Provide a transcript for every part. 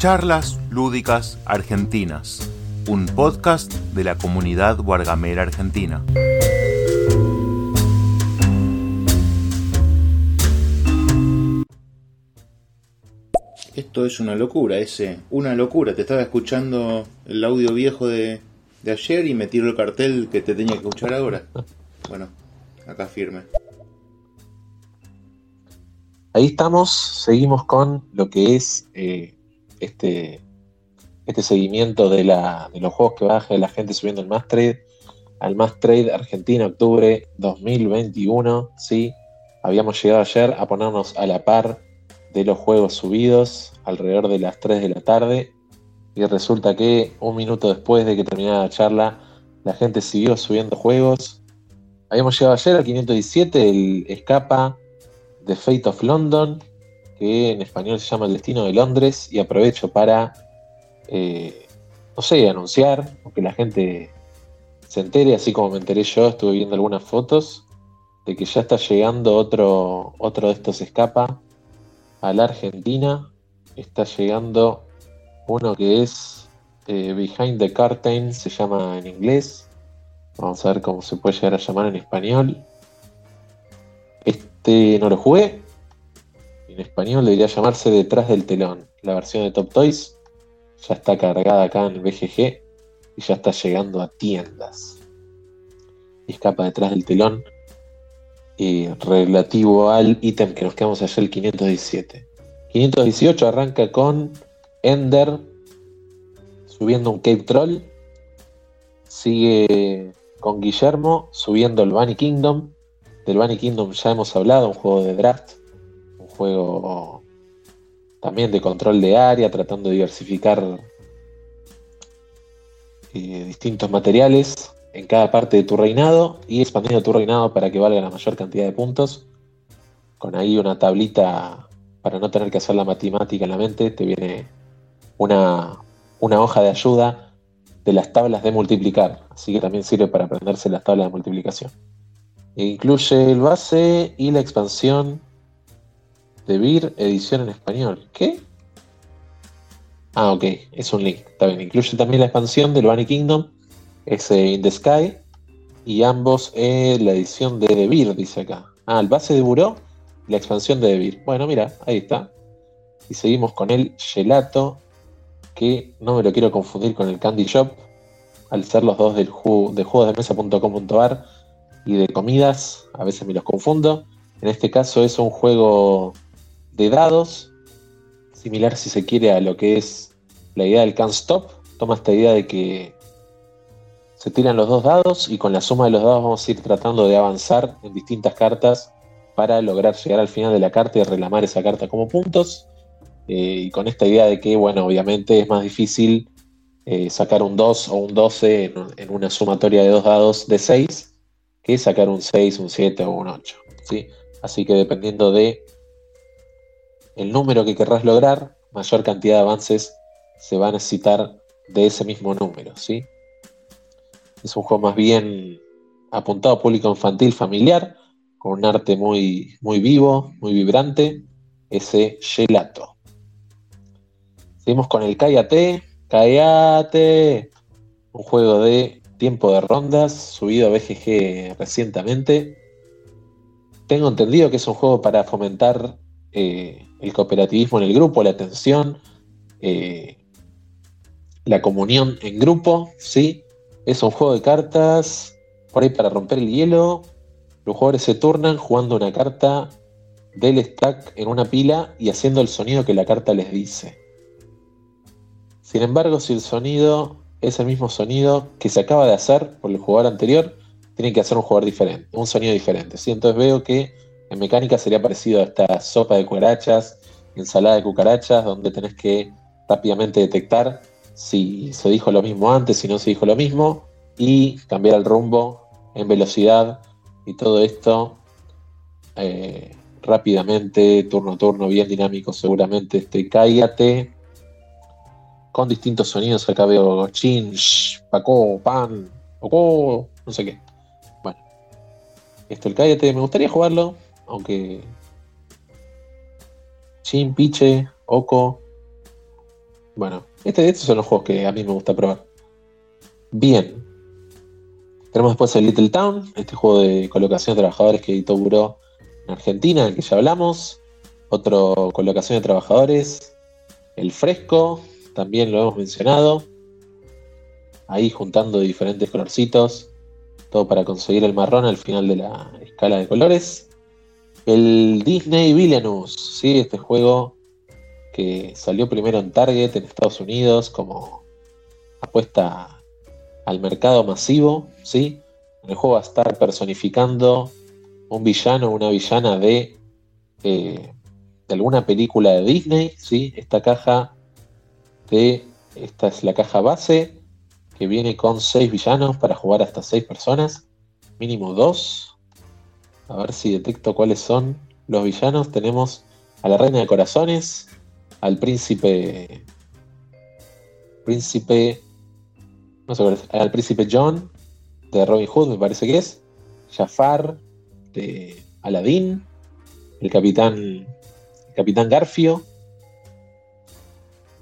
Charlas Lúdicas Argentinas, un podcast de la comunidad Wargamera Argentina. Esto es una locura, ese, una locura. Te estaba escuchando el audio viejo de, de ayer y me tiró el cartel que te tenía que escuchar ahora. Bueno, acá firme. Ahí estamos, seguimos con lo que es eh, este, este seguimiento de, de los juegos que baja la gente subiendo el Más al Más Argentina, octubre 2021. Sí, habíamos llegado ayer a ponernos a la par de los juegos subidos alrededor de las 3 de la tarde. Y resulta que un minuto después de que terminara la charla, la gente siguió subiendo juegos. Habíamos llegado ayer al 517, el Escapa The Fate of London, que en español se llama El Destino de Londres, y aprovecho para, eh, no sé, anunciar, que la gente se entere, así como me enteré yo, estuve viendo algunas fotos, de que ya está llegando otro, otro de estos escapa a la Argentina. Está llegando uno que es eh, Behind the Curtain, se llama en inglés. Vamos a ver cómo se puede llegar a llamar en español. Este no lo jugué. En español debería llamarse Detrás del telón. La versión de Top Toys ya está cargada acá en el BGG y ya está llegando a tiendas. escapa detrás del telón y relativo al ítem que nos quedamos ayer, el 517. 518 arranca con Ender subiendo un Cape Troll. Sigue con Guillermo subiendo el Bunny Kingdom. Del Bunny Kingdom ya hemos hablado, un juego de draft, juego también de control de área, tratando de diversificar eh, distintos materiales en cada parte de tu reinado y expandiendo tu reinado para que valga la mayor cantidad de puntos. Con ahí una tablita para no tener que hacer la matemática en la mente, te viene una, una hoja de ayuda de las tablas de multiplicar. Así que también sirve para aprenderse las tablas de multiplicación. E incluye el base y la expansión de Vir edición en español. ¿Qué? Ah, ok, es un link. Está bien. Incluye también la expansión del Bunny Kingdom, ese In the Sky, y ambos en la edición de Devir, dice acá. Ah, el base de Buró la expansión de Devir. Bueno, mira, ahí está. Y seguimos con el Gelato, que no me lo quiero confundir con el Candy Shop, al ser los dos del de juegosdemesa.com.ar y de comidas, a veces me los confundo. En este caso es un juego de dados, similar si se quiere a lo que es la idea del Can't Stop. Toma esta idea de que se tiran los dos dados y con la suma de los dados vamos a ir tratando de avanzar en distintas cartas para lograr llegar al final de la carta y reclamar esa carta como puntos. Eh, y con esta idea de que, bueno, obviamente es más difícil eh, sacar un 2 o un 12 en, una sumatoria de dos dados de 6 que sacar un 6, un 7 o un 8. ¿sí? Así que dependiendo de el número que querrás lograr, mayor cantidad de avances se va a necesitar de ese mismo número. ¿sí? Es un juego más bien apuntado a público infantil familiar, con un arte muy, muy vivo, muy vibrante, ese gelato. Seguimos con el Cállate, Cállate, un juego de tiempo de rondas, subido a BGG recientemente. Tengo entendido que es un juego para fomentar eh, el cooperativismo en el grupo, la atención, eh, la comunión en grupo, ¿sí? Es un juego de cartas, por ahí para romper el hielo. Los jugadores se turnan jugando una carta del stack en una pila y haciendo el sonido que la carta les dice. Sin embargo, si el sonido ese mismo sonido que se acaba de hacer por el jugador anterior, tiene que hacer un jugador diferente, un sonido diferente. ¿sí? Entonces veo que en mecánica sería parecido a esta sopa de cucarachas, ensalada de cucarachas, donde tenés que rápidamente detectar si se dijo lo mismo antes, si no se dijo lo mismo, y cambiar el rumbo en velocidad y todo esto eh, rápidamente, turno a turno, bien dinámico seguramente. Este, cállate, con distintos sonidos. Acá veo chin, paco, pan, poco, no sé qué. Bueno, esto el cállate, me gustaría jugarlo, aunque chin, piche, oco, Bueno, este, estos son los juegos que a mí me gusta probar. Bien. Tenemos después el Little Town, este juego de colocación de trabajadores que editó Buró en Argentina, del que ya hablamos. Otro colocación de trabajadores. El Fresco, también lo hemos mencionado. Ahí juntando diferentes colorcitos. Todo para conseguir el marrón al final de la escala de colores. El Disney Villainous, ¿sí? este juego que salió primero en Target en Estados Unidos como apuesta al mercado masivo, ¿sí? el juego va a estar personificando un villano una villana de, eh, alguna película de Disney, ¿sí? Esta caja de, esta es la caja base que viene con seis villanos para jugar hasta seis personas, mínimo dos. A ver si detecto cuáles son los villanos. Tenemos a la Reina de Corazones, al príncipe. Príncipe. No sé al príncipe John de Robin Hood, me parece que es. Jafar de Aladdin. El capitán. El capitán Garfio.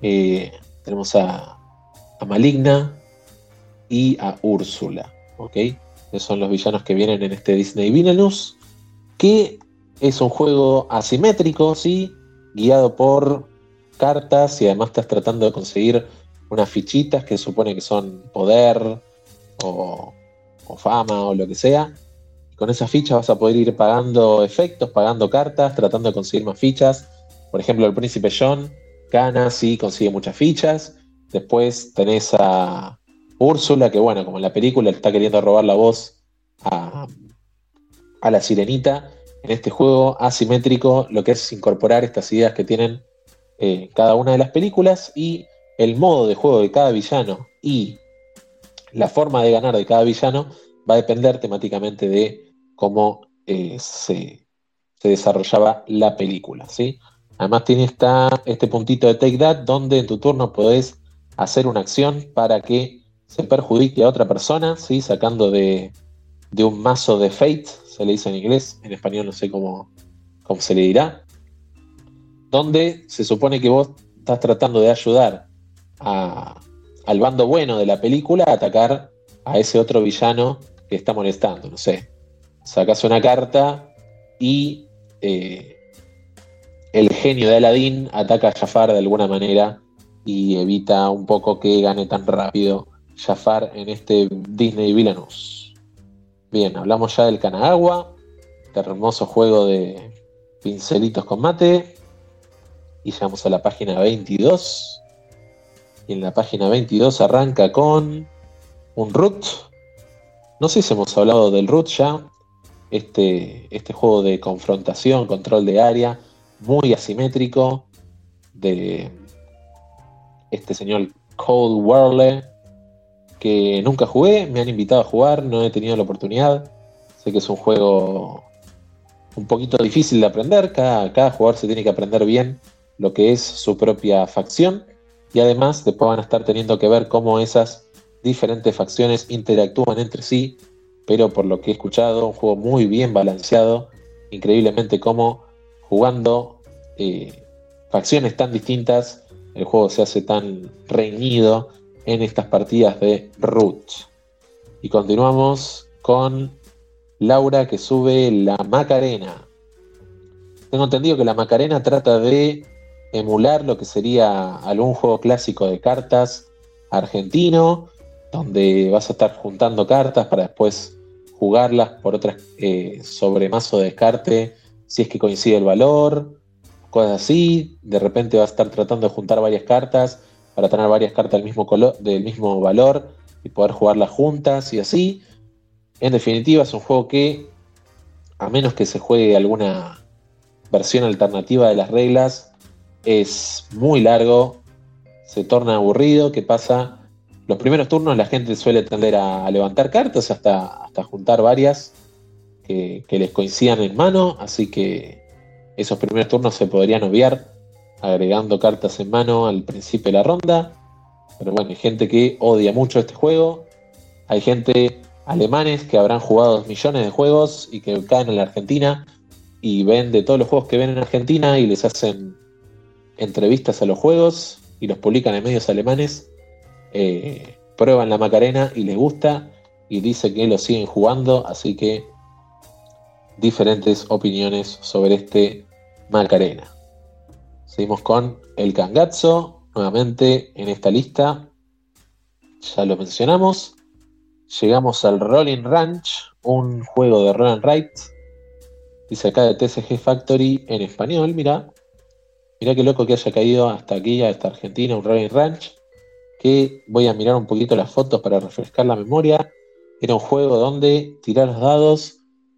Eh, tenemos a, a Maligna y a Úrsula. ¿Ok? Esos son los villanos que vienen en este Disney Villainous. Que es un juego asimétrico, ¿sí? Guiado por cartas y además estás tratando de conseguir unas fichitas que supone que son poder o, fama o lo que sea. Con esas fichas vas a poder ir pagando efectos, pagando cartas, tratando de conseguir más fichas. Por ejemplo, el príncipe John gana si consigue muchas fichas. Después tenés a Úrsula, que bueno, como en la película está queriendo robar la voz a, a la sirenita. En este juego asimétrico lo que es incorporar estas ideas que tienen eh, cada una de las películas y el modo de juego de cada villano y la forma de ganar de cada villano va a depender temáticamente de cómo eh, se, desarrollaba la película. ¿sí? Además tiene esta, este puntito de Take That donde en tu turno podés hacer una acción para que se perjudique a otra persona, ¿sí? sacando de, un mazo de Fate, se le dice en inglés, en español no sé cómo, cómo se le dirá, donde se supone que vos estás tratando de ayudar al bando bueno de la película a atacar a ese otro villano que está molestando. No sé, sacas una carta y eh, el genio de Aladdin ataca a Jafar de alguna manera y evita un poco que gane tan rápido Jafar en este Disney Villainous. Bien, hablamos ya del Kanagawa, este hermoso juego de pincelitos con mate y llegamos a la página 22. Y en la página 22 arranca con un root. No sé si hemos hablado del root ya. Este, este juego de confrontación, control de área, muy asimétrico, de este señor Cold World, que nunca jugué, me han invitado a jugar, no he tenido la oportunidad. Sé que es un juego un poquito difícil de aprender, cada, jugador se tiene que aprender bien lo que es su propia facción y además después van a estar teniendo que ver cómo esas diferentes facciones interactúan entre sí, pero por lo que he escuchado, un juego muy bien balanceado, increíblemente como jugando eh, facciones tan distintas, el juego se hace tan reñido en estas partidas de Root. Y continuamos con Laura que sube la Macarena. Tengo entendido que la Macarena trata de emular lo que sería algún juego clásico de cartas argentino, donde vas a estar juntando cartas para después jugarlas por otras eh, sobre mazo de descarte, si es que coincide el valor, cosas así. De repente vas a estar tratando de juntar varias cartas para tener varias cartas del mismo, color, del mismo valor y poder jugarlas juntas y así. En definitiva, es un juego que, a menos que se juegue alguna versión alternativa de las reglas, es muy largo, se torna aburrido, ¿qué pasa? Los primeros turnos la gente suele tender a, levantar cartas hasta, hasta juntar varias que, les coincidan en mano, así que esos primeros turnos se podrían obviar agregando cartas en mano al principio de la ronda. Pero bueno, hay gente que odia mucho este juego. Hay gente alemanes que habrán jugado millones de juegos y que caen en la Argentina y ven de todos los juegos que ven en Argentina y les hacen entrevistas a los juegos y los publican en medios alemanes, eh, prueban la Macarena y les gusta y dice que lo siguen jugando, así que diferentes opiniones sobre este Macarena. Seguimos con el Cangazzo, nuevamente en esta lista. Ya lo mencionamos. Llegamos al Rolling Ranch, un juego de Roll and Write. Dice acá de TSG Factory en español, mira. Mira qué loco que haya caído hasta aquí, hasta Argentina, un Rolling Ranch. Que voy a mirar un poquito las fotos para refrescar la memoria. Era un juego donde tirar los dados,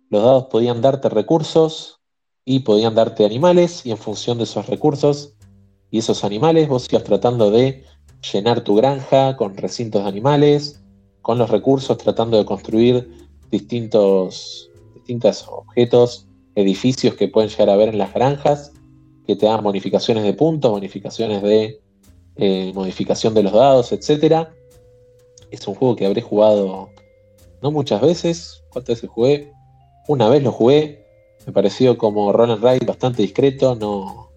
los dados podían darte recursos y podían darte animales, y en función de esos recursos y esos animales, vos ibas tratando de llenar tu granja con recintos de animales, con los recursos, tratando de construir distintos, distintos objetos, edificios que pueden llegar a ver en las granjas, que te dan bonificaciones de puntos, bonificaciones de eh, modificación de los dados, etc. Es un juego que habré jugado no muchas veces. ¿Cuántas veces jugué? Una vez lo jugué. Me pareció como Roland Ride bastante discreto. No,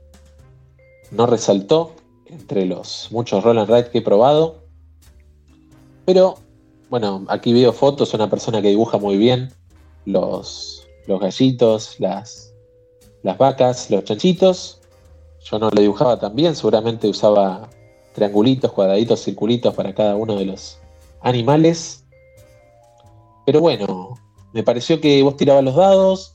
no resaltó entre los muchos Roland Ride que he probado. Pero, bueno, aquí veo fotos. Una persona que dibuja muy bien los, los gallitos, las, las vacas, los chanchitos. Yo no lo dibujaba tan bien. Seguramente usaba triangulitos, cuadraditos, circulitos para cada uno de los animales. Pero bueno, me pareció que vos tirabas los dados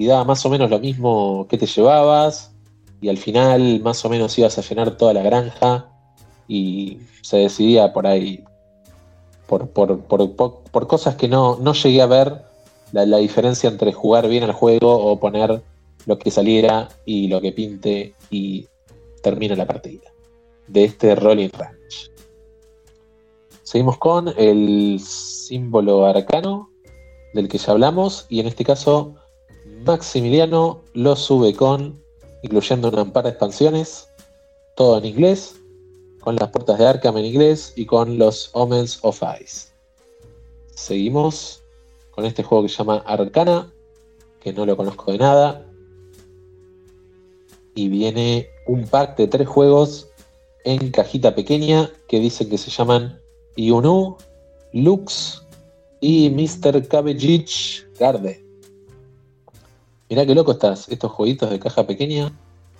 y daba más o menos lo mismo que te llevabas. Y al final más o menos ibas a llenar toda la granja y se decidía por ahí, por, por, cosas que no, no, llegué a ver la, la, diferencia entre jugar bien al juego o poner lo que saliera y lo que pinte y termina la partida de este Rolling Ranch. Seguimos con el símbolo arcano del que ya hablamos y en este caso Maximiliano lo sube con, incluyendo una par de expansiones, todo en inglés, con las puertas de Arkham en inglés y con los Omens of Ice. Seguimos con este juego que se llama Arcana, que no lo conozco de nada. Y viene un pack de tres juegos en cajita pequeña que dicen que se llaman Yunu, Lux y Mr. Cabbage Garde. Mirá qué loco estás, estos jueguitos de caja pequeña.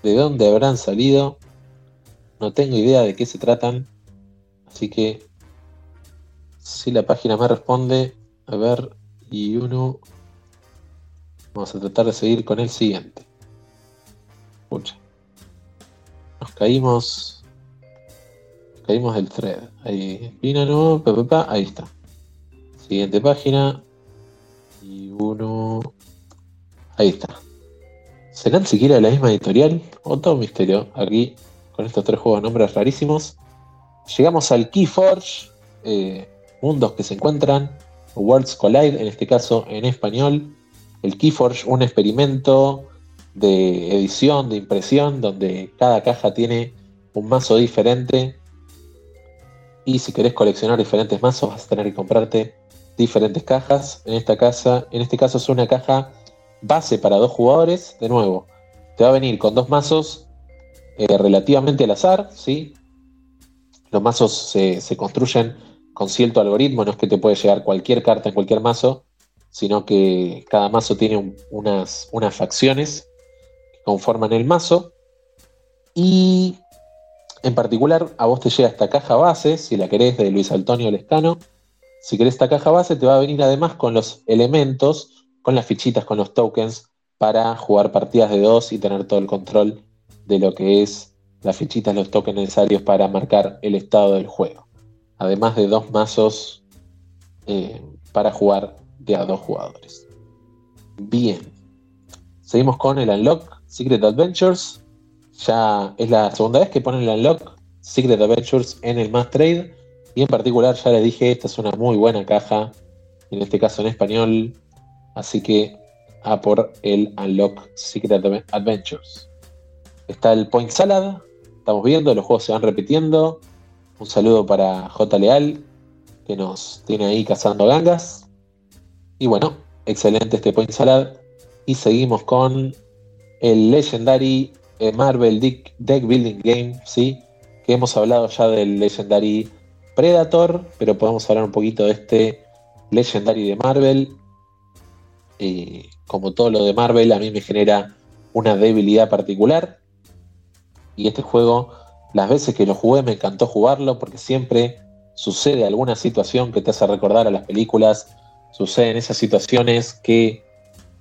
¿De dónde habrán salido? No tengo idea de qué se tratan. Así que si la página me responde, a ver, y uno. Vamos a tratar de seguir con el siguiente. Pucha. Nos caímos Caímos del thread. Ahí, pina no, ahí está. Siguiente página. Y uno. Ahí está. ¿Serán siquiera la misma editorial? O todo un misterio. Aquí, con estos tres juegos de nombres rarísimos. Llegamos al Keyforge. Eh, mundos que se encuentran. Worlds Collide, en este caso en español. El Keyforge, un experimento de edición, de impresión, donde cada caja tiene un mazo diferente y si querés coleccionar diferentes mazos, vas a tener que comprarte diferentes cajas. En esta casa, en este caso es una caja base para dos jugadores. De nuevo, te va a venir con dos mazos eh, relativamente al azar, ¿sí? Los mazos se, construyen con cierto algoritmo, no es que te puede llegar cualquier carta en cualquier mazo, sino que cada mazo tiene unas, unas facciones que conforman el mazo. Y en particular, a vos te llega esta caja base, si la querés, de Luis Antonio Lescano. Si querés esta caja base, te va a venir además con los elementos, con las fichitas, con los tokens, para jugar partidas de dos y tener todo el control de lo que es las fichitas, los tokens necesarios para marcar el estado del juego. Además de dos mazos eh, para jugar de a dos jugadores. Bien. Seguimos con el Unlock Secret Adventures. Ya es la segunda vez que ponen el unlock Secret Adventures en el Mass Trade. Y en particular, ya les dije, esta es una muy buena caja. En este caso en español. Así que a por el Unlock Secret Adventures. Está el Point Salad. Estamos viendo, los juegos se van repitiendo. Un saludo para J. Leal, que nos tiene ahí cazando gangas. Y bueno, excelente este Point Salad. Y seguimos con el Legendary eh, Marvel Deck, Building Game, ¿sí? que hemos hablado ya del Legendary Predator, pero podemos hablar un poquito de este Legendary de Marvel. Y como todo lo de Marvel, a mí me genera una debilidad particular. Y este juego, las veces que lo jugué, me encantó jugarlo porque siempre sucede alguna situación que te hace recordar a las películas, suceden esas situaciones que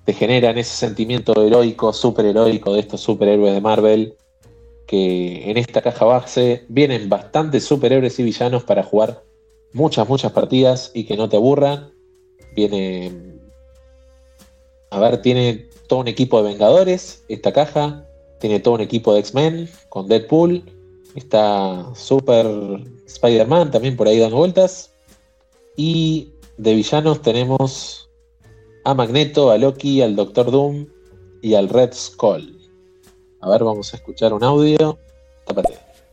te generan ese sentimiento heroico, superheroico de estos superhéroes de Marvel, que en esta caja base vienen bastantes superhéroes y villanos para jugar muchas, muchas partidas y que no te aburran. Viene, a ver, tiene todo un equipo de Vengadores, esta caja, tiene todo un equipo de X-Men con Deadpool, está Super Spider-Man también por ahí dando vueltas, y de villanos tenemos a Magneto, a Loki, al Doctor Doom y al Red Skull. A ver, vamos a escuchar un audio.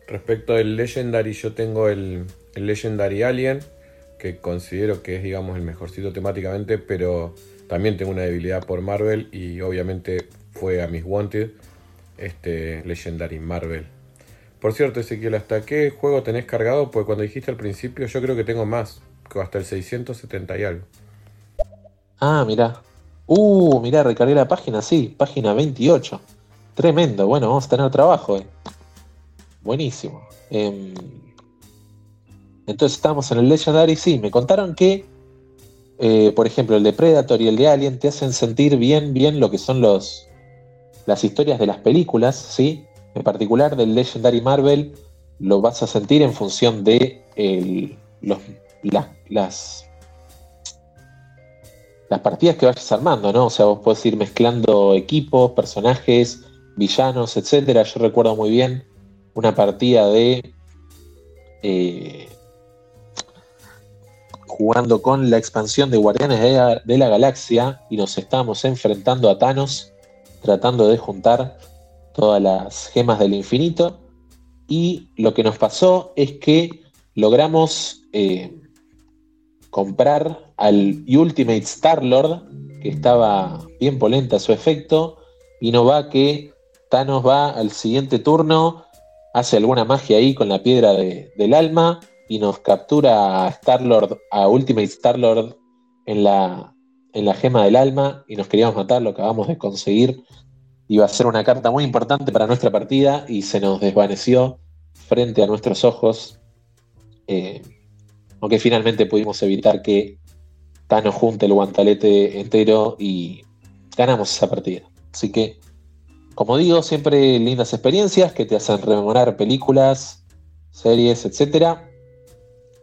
Respecto al Legendary, yo tengo el, Legendary Alien, que considero que es, digamos, el mejorcito temáticamente, pero también tengo una debilidad por Marvel y obviamente fue a mis Wanted, este Legendary Marvel. Por cierto, Ezequiel, ¿hasta qué juego tenés cargado? Pues cuando dijiste al principio, yo creo que tengo más, hasta el 670 y algo. Ah, mirá. Uh, mirá, recargué la página, sí, página 28. Tremendo, bueno, vamos a tener trabajo. Eh. Buenísimo. Em, entonces estamos en el Legendary, sí, me contaron que, eh, por ejemplo, el de Predator y el de Alien te hacen sentir bien, bien lo que son los, las historias de las películas, ¿sí? En particular del Legendary Marvel lo vas a sentir en función de los, las las partidas que vayas armando, ¿no? O sea, vos podés ir mezclando equipos, personajes, villanos, etcétera. Yo recuerdo muy bien una partida de eh, jugando con la expansión de Guardianes de la, Galaxia y nos estábamos enfrentando a Thanos, tratando de juntar todas las gemas del infinito. Y lo que nos pasó es que logramos eh, comprar al Ultimate Star-Lord, que estaba bien polenta su efecto, y no va que Thanos va al siguiente turno, hace alguna magia ahí con la piedra del alma y nos captura a Star-Lord, a Ultimate Star-Lord en la, en la gema del alma y nos queríamos matar, lo acabamos de conseguir. Iba a ser una carta muy importante para nuestra partida y se nos desvaneció frente a nuestros ojos. Eh, aunque finalmente pudimos evitar que Thanos junte el guantalete entero y ganamos esa partida. Así que, como digo, siempre lindas experiencias que te hacen rememorar películas, series, etc.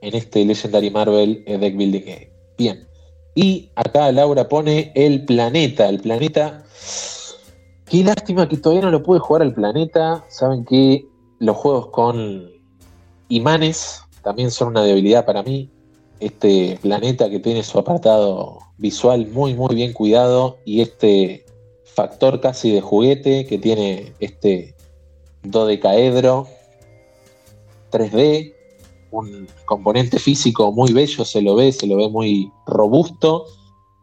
En este Legendary Marvel Deck Building Game. Bien. Y acá Laura pone el planeta. El planeta. Qué lástima que todavía no lo pude jugar al planeta. Saben que los juegos con imanes también son una debilidad para mí. Este planeta que tiene su apartado visual muy muy bien cuidado y este factor casi de juguete que tiene este dodecaedro 3D, un componente físico muy bello, se lo ve, se lo ve muy robusto,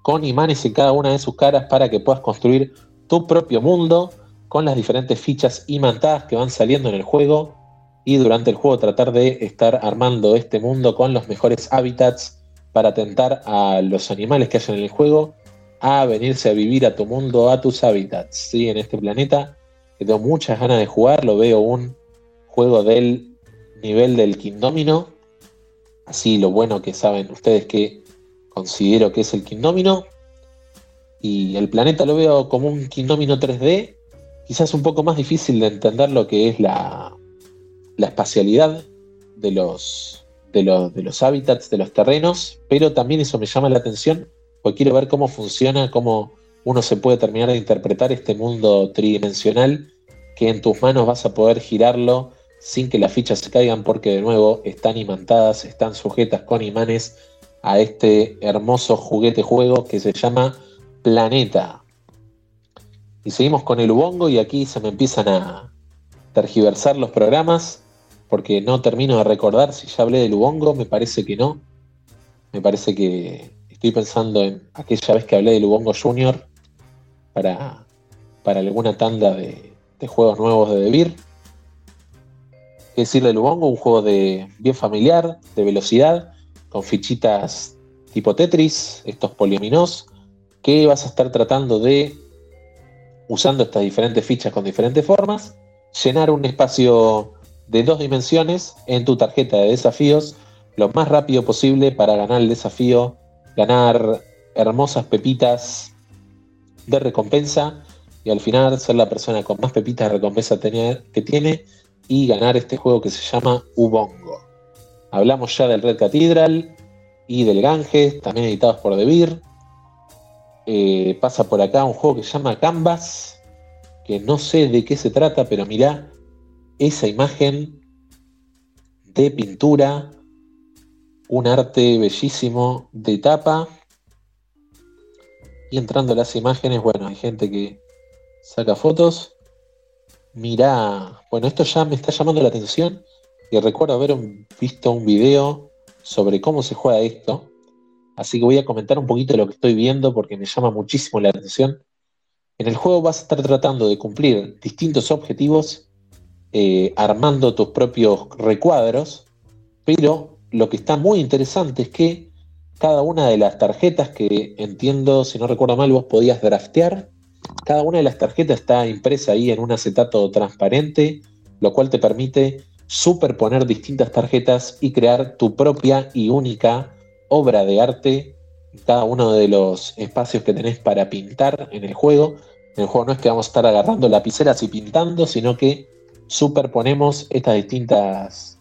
con imanes en cada una de sus caras para que puedas construir tu propio mundo con las diferentes fichas imantadas que van saliendo en el juego y durante el juego tratar de estar armando este mundo con los mejores hábitats para tentar a los animales que hayan en el juego a venirse a vivir a tu mundo, a tus hábitats, ¿sí? en este planeta. Tengo muchas ganas de jugar, lo veo un juego del nivel del Kingdomino. Así lo bueno que saben ustedes que considero que es el Kingdomino. Y el planeta lo veo como un Kingdomino 3D, quizás un poco más difícil de entender lo que es la, la espacialidad de los, de, los, de los hábitats, de los terrenos, pero también eso me llama la atención, porque quiero ver cómo funciona, cómo uno se puede terminar de interpretar este mundo tridimensional, que en tus manos vas a poder girarlo sin que las fichas se caigan, porque de nuevo están imantadas, están sujetas con imanes a este hermoso juguete juego que se llama Planeta. Y seguimos con el Ubongo y aquí se me empiezan a tergiversar los programas porque no termino de recordar si ya hablé de Lubongo, me parece que no. Me parece que estoy pensando en aquella vez que hablé de Lubongo Junior para, para alguna tanda de, juegos nuevos de Debir. ¿Qué decir del Ubongo? Un juego de bien familiar, de velocidad, con fichitas tipo Tetris, estos poliaminos, que vas a estar tratando de, usando estas diferentes fichas con diferentes formas, llenar un espacio de dos dimensiones en tu tarjeta de desafíos lo más rápido posible para ganar el desafío, ganar hermosas pepitas de recompensa y al final ser la persona con más pepitas de recompensa que tiene y ganar este juego que se llama Ubongo. Hablamos ya del Red Cathedral y del Ganges, también editados por Debir. Eh, pasa por acá un juego que se llama Canvas, que no sé de qué se trata, pero mirá esa imagen de pintura, un arte bellísimo de tapa. Y entrando a las imágenes, bueno, hay gente que saca fotos. Mirá, bueno, esto ya me está llamando la atención y recuerdo haber visto un video sobre cómo se juega esto. Así que voy a comentar un poquito de lo que estoy viendo porque me llama muchísimo la atención. En el juego vas a estar tratando de cumplir distintos objetivos eh, armando tus propios recuadros, pero lo que está muy interesante es que cada una de las tarjetas que entiendo, si no recuerdo mal, vos podías draftear, cada una de las tarjetas está impresa ahí en un acetato transparente, lo cual te permite superponer distintas tarjetas y crear tu propia y única obra de arte cada uno de los espacios que tenés para pintar en el juego. En el juego no es que vamos a estar agarrando lapiceras y pintando, sino que superponemos estas distintas,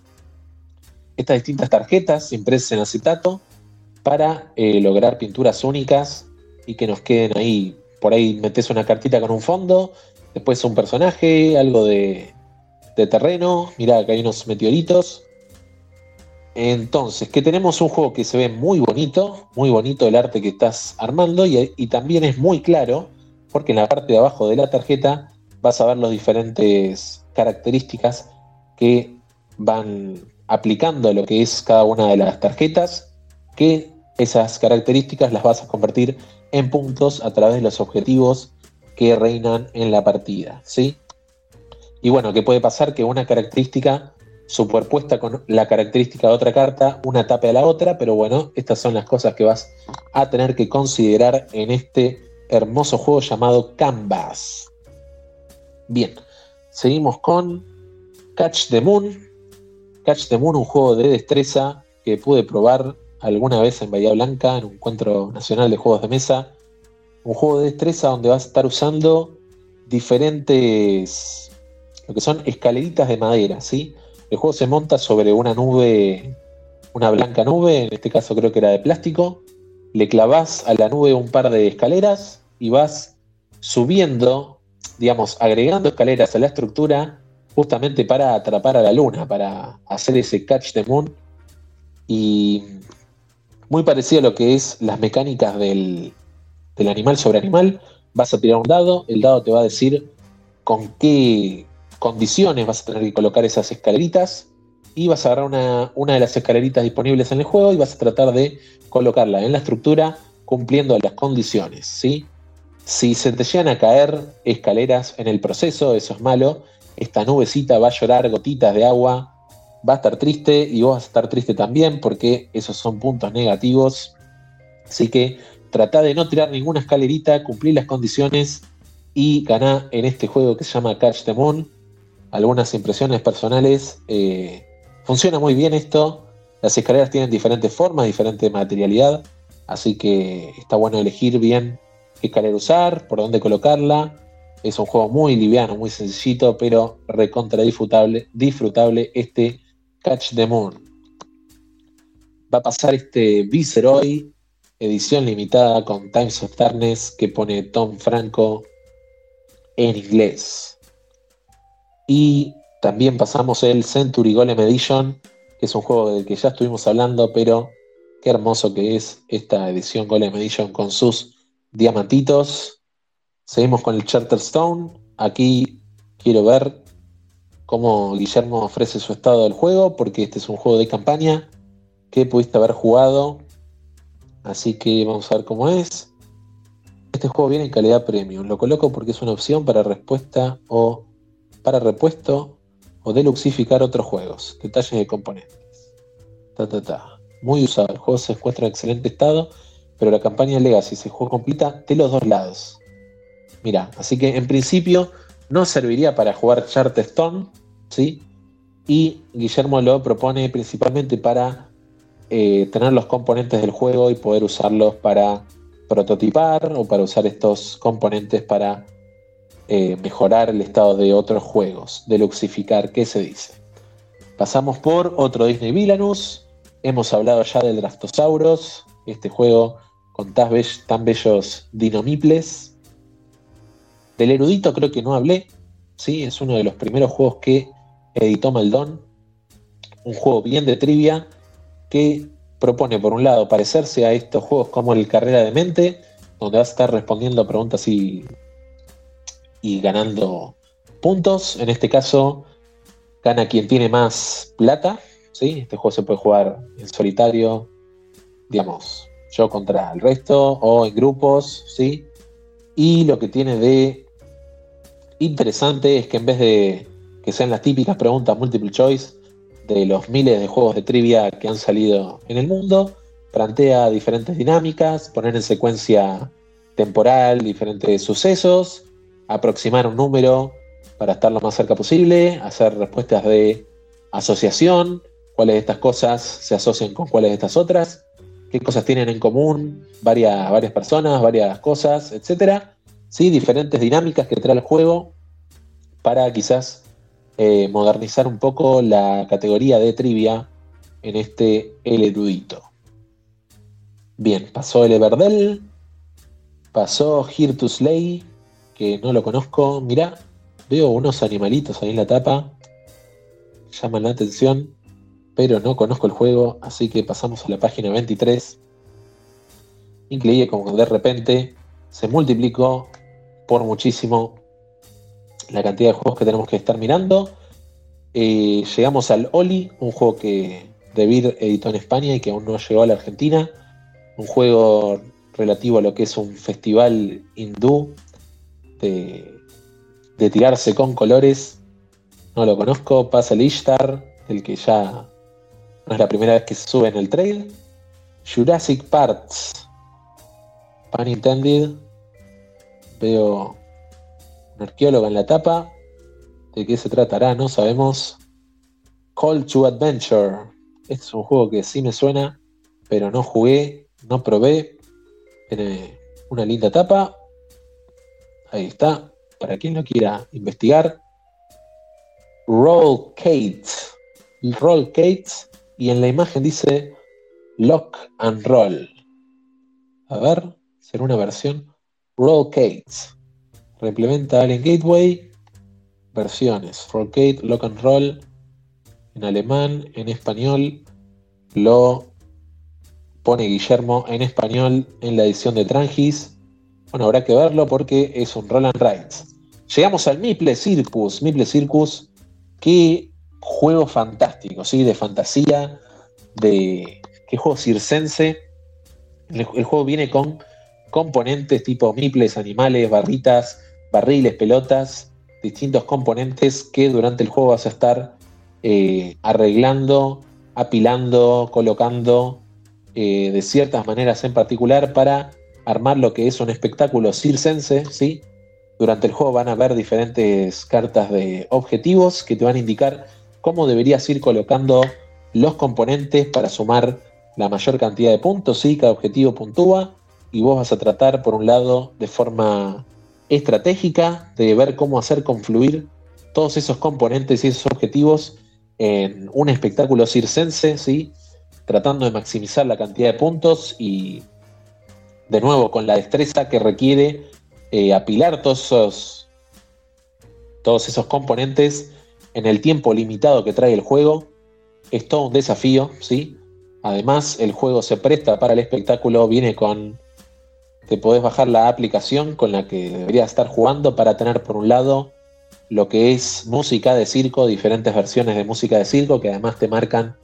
estas distintas tarjetas impresas en acetato para eh, lograr pinturas únicas y que nos queden ahí por ahí metes una cartita con un fondo, después un personaje, algo de, terreno, mirá que hay unos meteoritos. Entonces, que tenemos un juego que se ve muy bonito, muy bonito el arte que estás armando y, y también es muy claro, porque en la parte de abajo de la tarjeta vas a ver las diferentes características que van aplicando lo que es cada una de las tarjetas, que esas características las vas a convertir en puntos a través de los objetivos que reinan en la partida, ¿sí? Y bueno, ¿qué puede pasar? Que una característica superpuesta con la característica de otra carta, una tape a la otra, pero bueno, estas son las cosas que vas a tener que considerar en este hermoso juego llamado Canvas. Bien, seguimos con Catch the Moon. Catch the Moon, un juego de destreza que pude probar alguna vez en Bahía Blanca, en un encuentro nacional de juegos de mesa. Un juego de destreza donde vas a estar usando diferentes, lo que son escaleritas de madera, ¿sí? El juego se monta sobre una nube, una blanca nube, en este caso creo que era de plástico. Le clavas a la nube un par de escaleras y vas subiendo, digamos, agregando escaleras a la estructura justamente para atrapar a la luna, para hacer ese catch the moon. Y muy parecido a lo que es las mecánicas del, animal sobre animal. Vas a tirar un dado, el dado te va a decir con qué condiciones vas a tener que colocar esas escaleritas y vas a agarrar una, una, de las escaleritas disponibles en el juego y vas a tratar de colocarla en la estructura cumpliendo las condiciones. ¿sí? Si se te llegan a caer escaleras en el proceso, eso es malo. Esta nubecita va a llorar gotitas de agua va a estar triste y vos vas a estar triste también porque esos son puntos negativos. Así que trata de no tirar ninguna escalerita, cumplir las condiciones y ganá en este juego que se llama Catch the Moon. Algunas impresiones personales. Eh, funciona muy bien esto. Las escaleras tienen diferentes formas, diferente materialidad. Así que está bueno elegir bien qué escalera usar, por dónde colocarla. Es un juego muy liviano, muy sencillito, pero recontra disfrutable, disfrutable este Catch the Moon. Va a pasar este Viceroy, edición limitada con Times of Darkness que pone Tom Franco en inglés. Y también pasamos el Century Golem Edition, que es un juego del que ya estuvimos hablando, pero qué hermoso que es esta edición Golem Edition con sus diamantitos. Seguimos con el Charterstone. Aquí quiero ver cómo Guillermo ofrece su estado del juego, porque este es un juego de campaña que pudiste haber jugado. Así que vamos a ver cómo es. Este juego viene en calidad premium. Lo coloco porque es una opción para respuesta o para repuesto o deluxificar otros juegos. Detalles de componentes. Ta, ta, ta. Muy usado. El juego se encuentra en excelente estado, pero la campaña Legacy se juega completa de los dos lados. Mira, así que en principio no serviría para jugar Charterstone, ¿sí? Y Guillermo lo propone principalmente para eh, tener los componentes del juego y poder usarlos para prototipar o para usar estos componentes para eh, mejorar el estado de otros juegos, deluxificar, ¿qué se dice? Pasamos por otro Disney Villainous, hemos hablado ya del Drastosauros, este juego con tan bellos dinomiples. Del erudito creo que no hablé, ¿sí? es uno de los primeros juegos que editó Maldon, un juego bien de trivia que propone por un lado parecerse a estos juegos como el Carrera de Mente, donde vas a estar respondiendo preguntas y, y ganando puntos. En este caso, gana quien tiene más plata. ¿sí? Este juego se puede jugar en solitario, digamos, yo contra el resto o en grupos. ¿sí? Y lo que tiene de interesante es que en vez de que sean las típicas preguntas multiple choice, de los miles de juegos de trivia que han salido en el mundo, plantea diferentes dinámicas, poner en secuencia temporal diferentes sucesos, aproximar un número para estar lo más cerca posible, hacer respuestas de asociación, cuáles de estas cosas se asocian con cuáles de estas otras, qué cosas tienen en común varias, varias personas, varias cosas, etc. ¿Sí? Diferentes dinámicas que trae el juego para quizás eh, modernizar un poco la categoría de trivia en este El Erudito. Bien, pasó el Everdell, pasó Here to Slay, que no lo conozco. Mirá, veo unos animalitos ahí en la tapa, llaman la atención, pero no conozco el juego, así que pasamos a la página 23. Increíble como de repente se multiplicó por muchísimo la cantidad de juegos que tenemos que estar mirando. Eh, llegamos al Oli, un juego que Debir editó en España y que aún no llegó a la Argentina. Un juego relativo a lo que es un festival hindú de, tirarse con colores. No lo conozco. Pasa el Ishtar, el que ya no es la primera vez que se sube en el trail. Jurassic Parts. Pan intended. Veo arqueóloga en la tapa. ¿De qué se tratará? No sabemos. Call to Adventure. es un juego que sí me suena, pero no jugué, no probé. Tiene una linda tapa. Ahí está. Para quien lo quiera investigar. Roll Kate. Roll Kate. Y en la imagen dice Lock and Roll. A ver, será una versión Roll Kate. Reimplementa Alien Gateway, versiones, Rollgate, Lock and Roll, en alemán, en español, lo pone Guillermo en español en la edición de Trangis. Bueno, habrá que verlo porque es un Roll and Rides. Llegamos al Miple Circus. Miple Circus, qué juego fantástico, ¿sí? De fantasía, de. qué juego circense. el juego viene con componentes tipo miples, animales, barritas, barriles, pelotas, distintos componentes que durante el juego vas a estar eh, arreglando, apilando, colocando eh, de ciertas maneras en particular para armar lo que es un espectáculo circense, ¿sí? Durante el juego van a ver diferentes cartas de objetivos que te van a indicar cómo deberías ir colocando los componentes para sumar la mayor cantidad de puntos, ¿sí? Cada objetivo puntúa y vos vas a tratar, por un lado, de forma estratégica de ver cómo hacer confluir todos esos componentes y esos objetivos en un espectáculo circense, ¿sí? tratando de maximizar la cantidad de puntos y de nuevo con la destreza que requiere eh, apilar todos esos, todos esos componentes en el tiempo limitado que trae el juego. Es todo un desafío, ¿sí? Además, el juego se presta para el espectáculo, viene con te podés bajar la aplicación con la que deberías estar jugando para tener por un lado lo que es música de circo, diferentes versiones de música de circo que además te marcan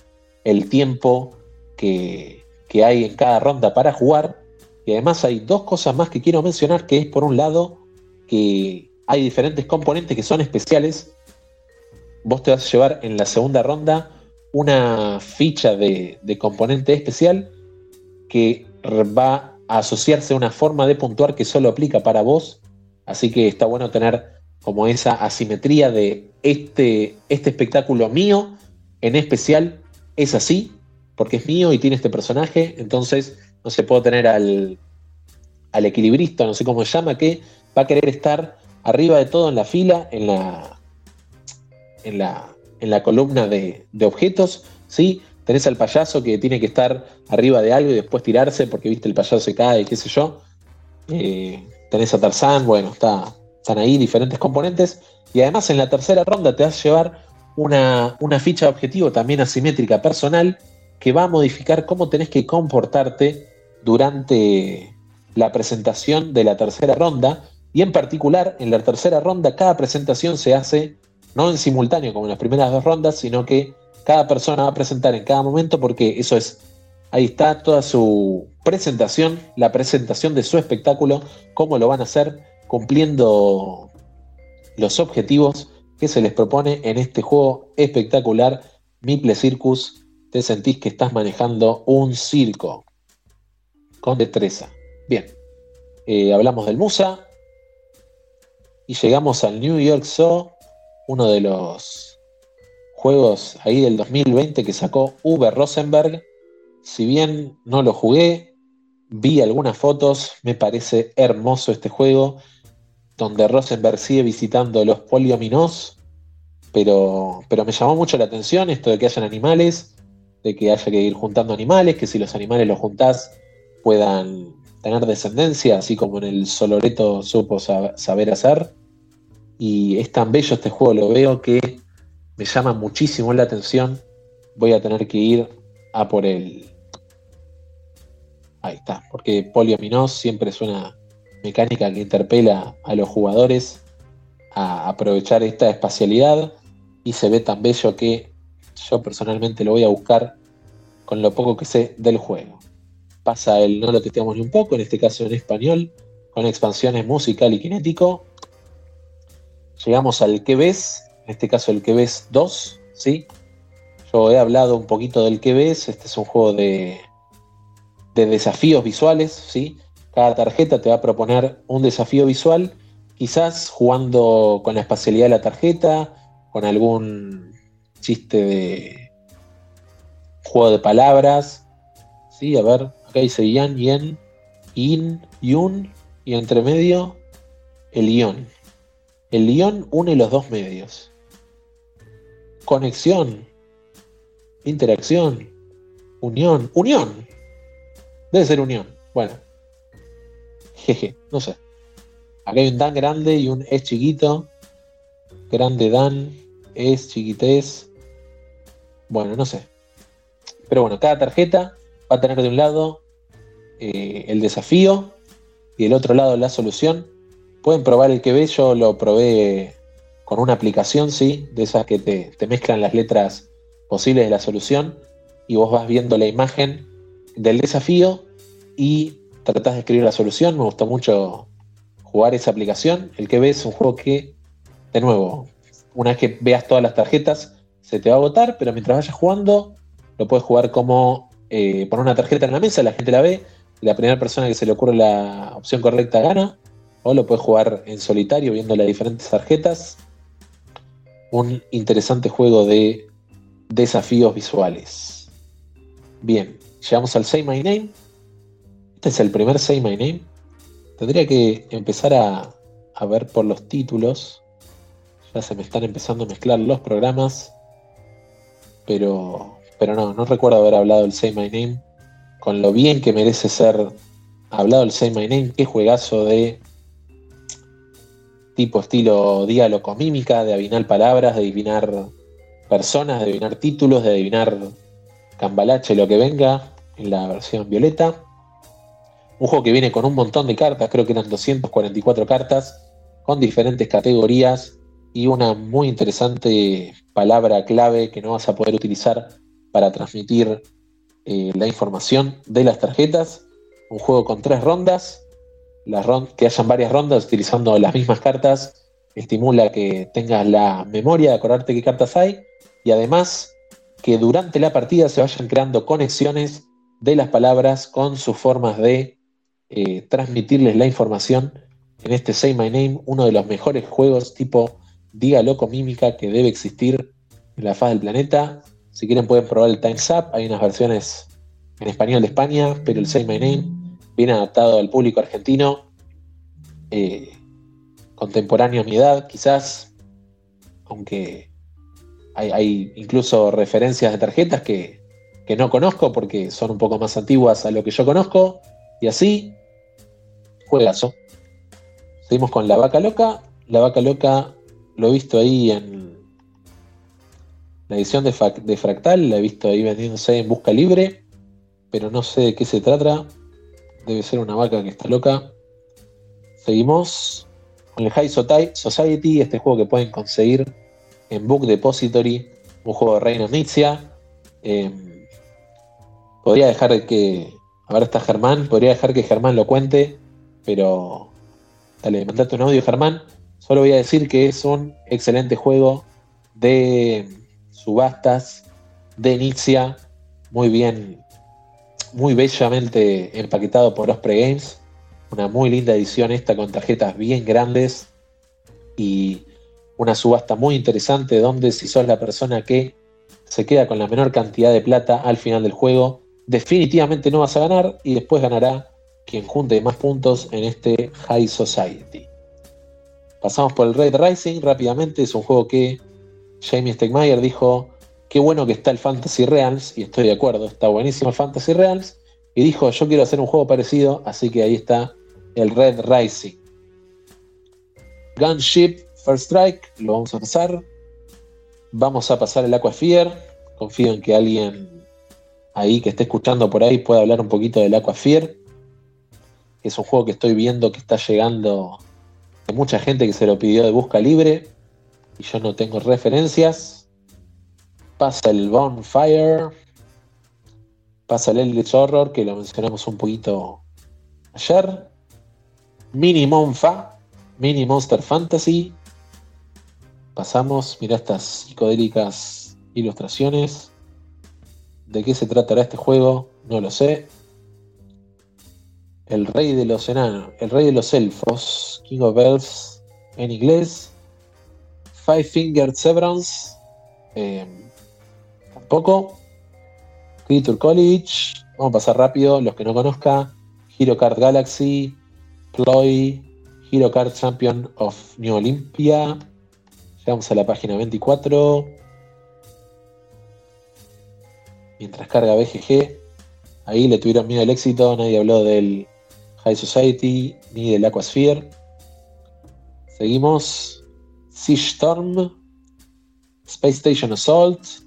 el tiempo que, hay en cada ronda para jugar. Y además hay dos cosas más que quiero mencionar, que es por un lado que hay diferentes componentes que son especiales. vos te vas a llevar en la segunda ronda una ficha de, componente especial que va a asociarse a una forma de puntuar que solo aplica para vos. Así que está bueno tener como esa asimetría de este, este espectáculo mío, en especial es así, porque es mío y tiene este personaje. Entonces, no se puede tener al, al equilibrista, no sé cómo se llama, que va a querer estar arriba de todo en la fila, en la, en la, en la columna de, objetos, ¿sí? Tenés al payaso que tiene que estar arriba de algo y después tirarse porque, viste, el payaso se cae, qué sé yo. Eh, tenés a Tarzán, bueno, está, están ahí diferentes componentes. Y además en la tercera ronda te vas a llevar una, una ficha de objetivo también asimétrica personal que va a modificar cómo tenés que comportarte durante la presentación de la tercera ronda. Y en particular, en la tercera ronda, cada presentación se hace no en simultáneo como en las primeras dos rondas, sino que cada persona va a presentar en cada momento porque eso es, ahí está toda su presentación, la presentación de su espectáculo, cómo lo van a hacer cumpliendo los objetivos que se les propone en este juego espectacular, Miple Circus. Te sentís que estás manejando un circo con destreza. Bien, eh, hablamos del Musa y llegamos al New York Zoo uno de los juegos ahí del 2020 que sacó Uber Rosenberg. Si bien no lo jugué, vi algunas fotos, me parece hermoso este juego, donde Rosenberg sigue visitando los poliominos, pero, pero me llamó mucho la atención esto de que hayan animales, de que haya que ir juntando animales, que si los animales los juntás puedan tener descendencia, así como en el Soloreto supo saber hacer. Y es tan bello este juego, lo veo que me llama muchísimo la atención. Voy a tener que ir a por el. Ahí está, porque Poliominos siempre es una mecánica que interpela a los jugadores a aprovechar esta espacialidad y se ve tan bello que yo personalmente lo voy a buscar con lo poco que sé del juego. Pasa el no lo testeamos ni un poco, en este caso en español, con expansiones musical y kinético, llegamos al que ves, en este caso el que ves 2, ¿sí? Yo he hablado un poquito del que ves, este es un juego de, de desafíos visuales, ¿sí? Cada tarjeta te va a proponer un desafío visual, quizás jugando con la espacialidad de la tarjeta, con algún chiste de juego de palabras, ¿sí? A ver, acá dice yan, yen, in, yun, y entre medio el ion. El ion une los dos medios. Conexión, interacción, unión, unión. Debe ser unión. Bueno. Jeje, no sé. Acá hay un Dan grande y un es chiquito. Grande Dan, es chiquités. Bueno, no sé. Pero bueno, cada tarjeta va a tener de un lado eh, el desafío y del otro lado la solución Pueden probar el que ve, yo lo probé con una aplicación, sí, de esas que te, mezclan las letras posibles de la solución y vos vas viendo la imagen del desafío y tratás de escribir la solución. Me gustó mucho jugar esa aplicación. El que ve es un juego que, de nuevo, una vez que veas todas las tarjetas, se te va a agotar, pero mientras vayas jugando, lo puedes jugar como eh, poner una tarjeta en la mesa, la gente la ve, la primera persona que se le ocurre la opción correcta gana o lo puedes jugar en solitario viendo las diferentes tarjetas. Un interesante juego de desafíos visuales. Bien, llegamos al Say My Name. Este es el primer Say My Name. Tendría que empezar a, a ver por los títulos. Ya se me están empezando a mezclar los programas. Pero, pero no, no recuerdo haber hablado del Say My Name. Con lo bien que merece ser hablado el Say My Name. Qué juegazo de tipo estilo diálogo mímica, de adivinar palabras, de adivinar personas, de adivinar títulos, de adivinar cambalache, lo que venga en la versión violeta. Un juego que viene con un montón de cartas, creo que eran 244 cartas, con diferentes categorías y una muy interesante palabra clave que no vas a poder utilizar para transmitir eh, la información de las tarjetas. Un juego con tres rondas, que hayan varias rondas utilizando las mismas cartas estimula que tengas la memoria de acordarte qué cartas hay y además que durante la partida se vayan creando conexiones de las palabras con sus formas de eh, transmitirles la información en este Say My Name, uno de los mejores juegos tipo Diga Loco Mímica que debe existir en la faz del planeta. Si quieren pueden probar el Time's Up, hay unas versiones en español de España, pero el Say My Name viene adaptado al público argentino, eh, contemporáneo a mi edad quizás, aunque hay, incluso referencias de tarjetas que, que no conozco porque son un poco más antiguas a lo que yo conozco, y así, juegazo. Seguimos con La Vaca Loca. La Vaca Loca lo he visto ahí en la edición de, de Fractal, la he visto ahí vendiéndose en busca libre, pero no sé de qué se trata. Debe ser una vaca que está loca. Seguimos con el High Society, este juego que pueden conseguir en Book Depository, un juego de Reino Nizia. Em, podría dejar que. Ahora está Germán, podría dejar que Germán lo cuente, pero. Dale, mandate un audio, Germán. Solo voy a decir que es un excelente juego de subastas, de Nizia, muy bien, muy bellamente empaquetado por Osprey Games. Una muy linda edición esta con tarjetas bien grandes y una subasta muy interesante donde si sos la persona que se queda con la menor cantidad de plata al final del juego, definitivamente no vas a ganar y después ganará quien junte más puntos en este High Society. Pasamos por el Red Rising rápidamente, es un juego que Jamie Stegmaier dijo, qué bueno que está el Fantasy Realms, y estoy de acuerdo, está buenísimo el Fantasy Realms, y dijo, yo quiero hacer un juego parecido, así que ahí está el Red Rising. Gunship First Strike, lo vamos a pasar. Vamos a pasar el Aquasphere. Confío en que alguien ahí que esté escuchando por ahí pueda hablar un poquito del Aquasphere. Es un juego que estoy viendo que está llegando de mucha gente que se lo pidió de busca libre y yo no tengo referencias. Pasa el Bonfire. Pasa el Eldritch Horror, que lo mencionamos un poquito ayer. Mini Monfa, Mini Monster Fantasy, Pasamos, mira estas psicodélicas ilustraciones. ¿De qué se tratará este juego? No lo sé. El rey de los enanos, el rey de los elfos, King of Elves en inglés. Five Fingered Severance, eh, tampoco. Creature College, vamos a pasar rápido, los que no conozcan. Hero Card Galaxy, Ploy, Hero Card Champion of New Olympia, Vamos a la página 24. Mientras carga BGG, ahí le tuvieron miedo al éxito, nadie habló del High Society ni del Aquasphere. Seguimos. Siege Storm, Space Station Assault,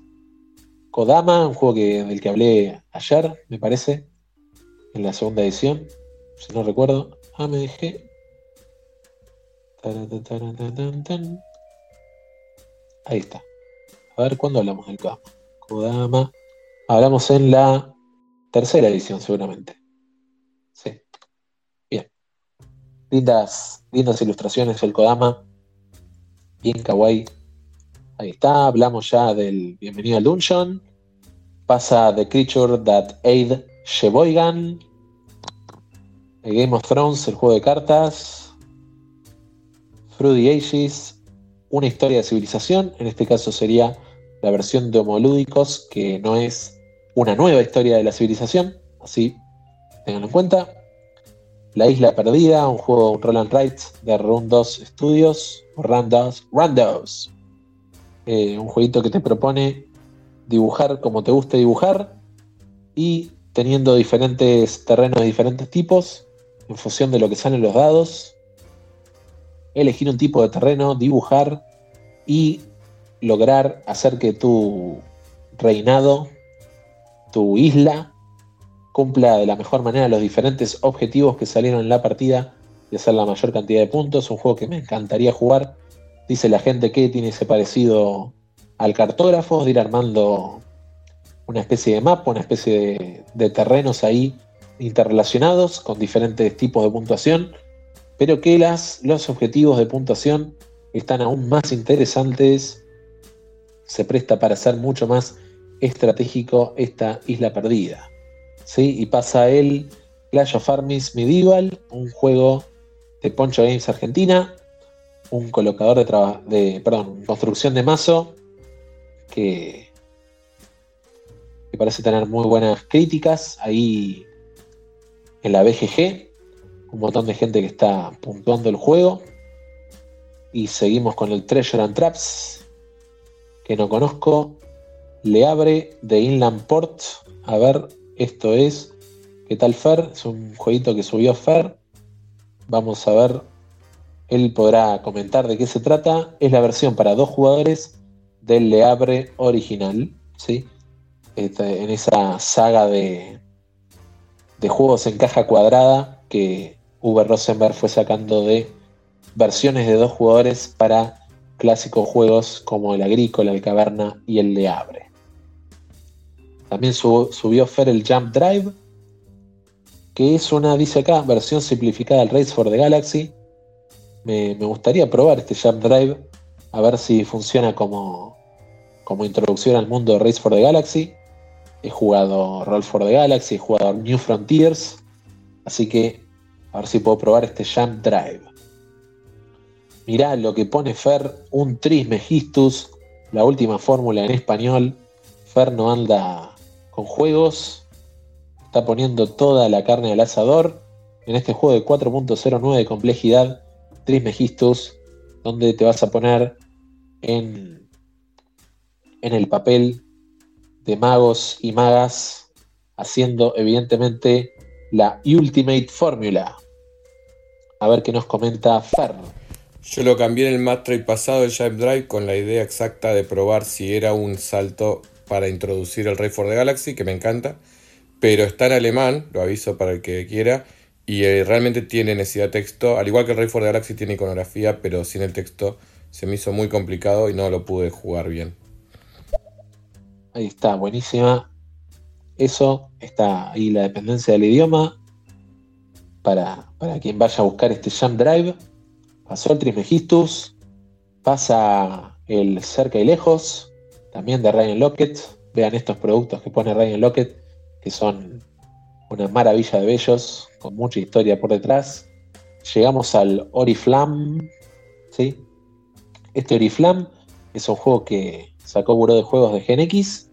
Kodama, un juego que, del que hablé ayer, me parece, en la segunda edición, si no recuerdo. AMG. Ahí está. A ver, ¿cuándo hablamos del Kodama? Kodama. Hablamos en la tercera edición, seguramente. Sí. Bien. Lindas, lindas ilustraciones el Kodama. Bien kawaii. Ahí está. Hablamos ya del Bienvenido al Dungeon. Pasa The Creature That Aid Sheboygan. Game of Thrones, el juego de cartas. Fruity Ages una historia de civilización, en este caso sería la versión de Homolúdicos, que no es una nueva historia de la civilización, así tenganlo en cuenta. La Isla Perdida, un juego un Roland Wright de Run 2 Studios, Randos, Randos. Eh, un jueguito que te propone dibujar como te guste dibujar y teniendo diferentes terrenos de diferentes tipos en función de lo que salen los dados elegir un tipo de terreno, dibujar y lograr hacer que tu reinado, tu isla, cumpla de la mejor manera los diferentes objetivos que salieron en la partida y hacer la mayor cantidad de puntos. Un juego que me encantaría jugar. Dice la gente que tiene ese parecido al cartógrafo, de ir armando una especie de mapa, una especie de, terrenos ahí interrelacionados con diferentes tipos de puntuación pero que las, los objetivos de puntuación están aún más interesantes. Se presta para ser mucho más estratégico esta isla perdida. ¿Sí? Y pasa el Clash of Armies Medieval, un juego de Poncho Games Argentina, un colocador de, de perdón, construcción de mazo que, parece tener muy buenas críticas ahí en la BGG, un montón de gente que está puntuando el juego y seguimos con el Treasure and Traps que no conozco le abre de Inland Port a ver esto es ¿qué tal Fer? es un jueguito que subió Fer vamos a ver él podrá comentar de qué se trata. Es la versión para dos jugadores del Le Abre original, ¿sí? En esa saga de, de juegos en caja cuadrada que Uber Rosenberg fue sacando de versiones de dos jugadores para clásicos juegos como el Agrícola, el Caverna y el Le Abre. También subió Fer el Jump Drive, que es una, dice acá, versión simplificada del Race for the Galaxy, me, gustaría probar este Jump Drive, a ver si funciona como, como introducción al mundo de Race for the Galaxy. He jugado Roll for the Galaxy, he jugado New Frontiers, así que a ver si puedo probar este Jump Drive. Mirá lo que pone Fer, un Trismegistus, la última fórmula en español. Fer no anda con juegos, está poniendo toda la carne al asador en este juego de 4.09 de complejidad Trismegistus, donde te vas a poner en, el papel de magos y magas, haciendo evidentemente la Ultimate Fórmula. A ver qué nos comenta Fer. Yo lo cambié en el Master pasado el Jive Drive con la idea exacta de probar si era un salto para introducir el Rey for the Galaxy, que me encanta, pero está en alemán, lo aviso para el que quiera, y eh, realmente tiene necesidad de texto, al igual que el Rey for Galaxy tiene iconografía, pero sin el texto se me hizo muy complicado y no lo pude jugar bien. Ahí está, buenísima. Eso, está ahí la dependencia del idioma. Para, para quien vaya a buscar este Jump Drive. Pasó el Trismegistus. Pasa el Cerca y Lejos. También de Ryan Lockett. Vean estos productos que pone Ryan Lockett, que son una maravilla de bellos, con mucha historia por detrás. Llegamos al Oriflam, ¿sí? Este Oriflam es un juego que sacó Buró de Juegos de GenX,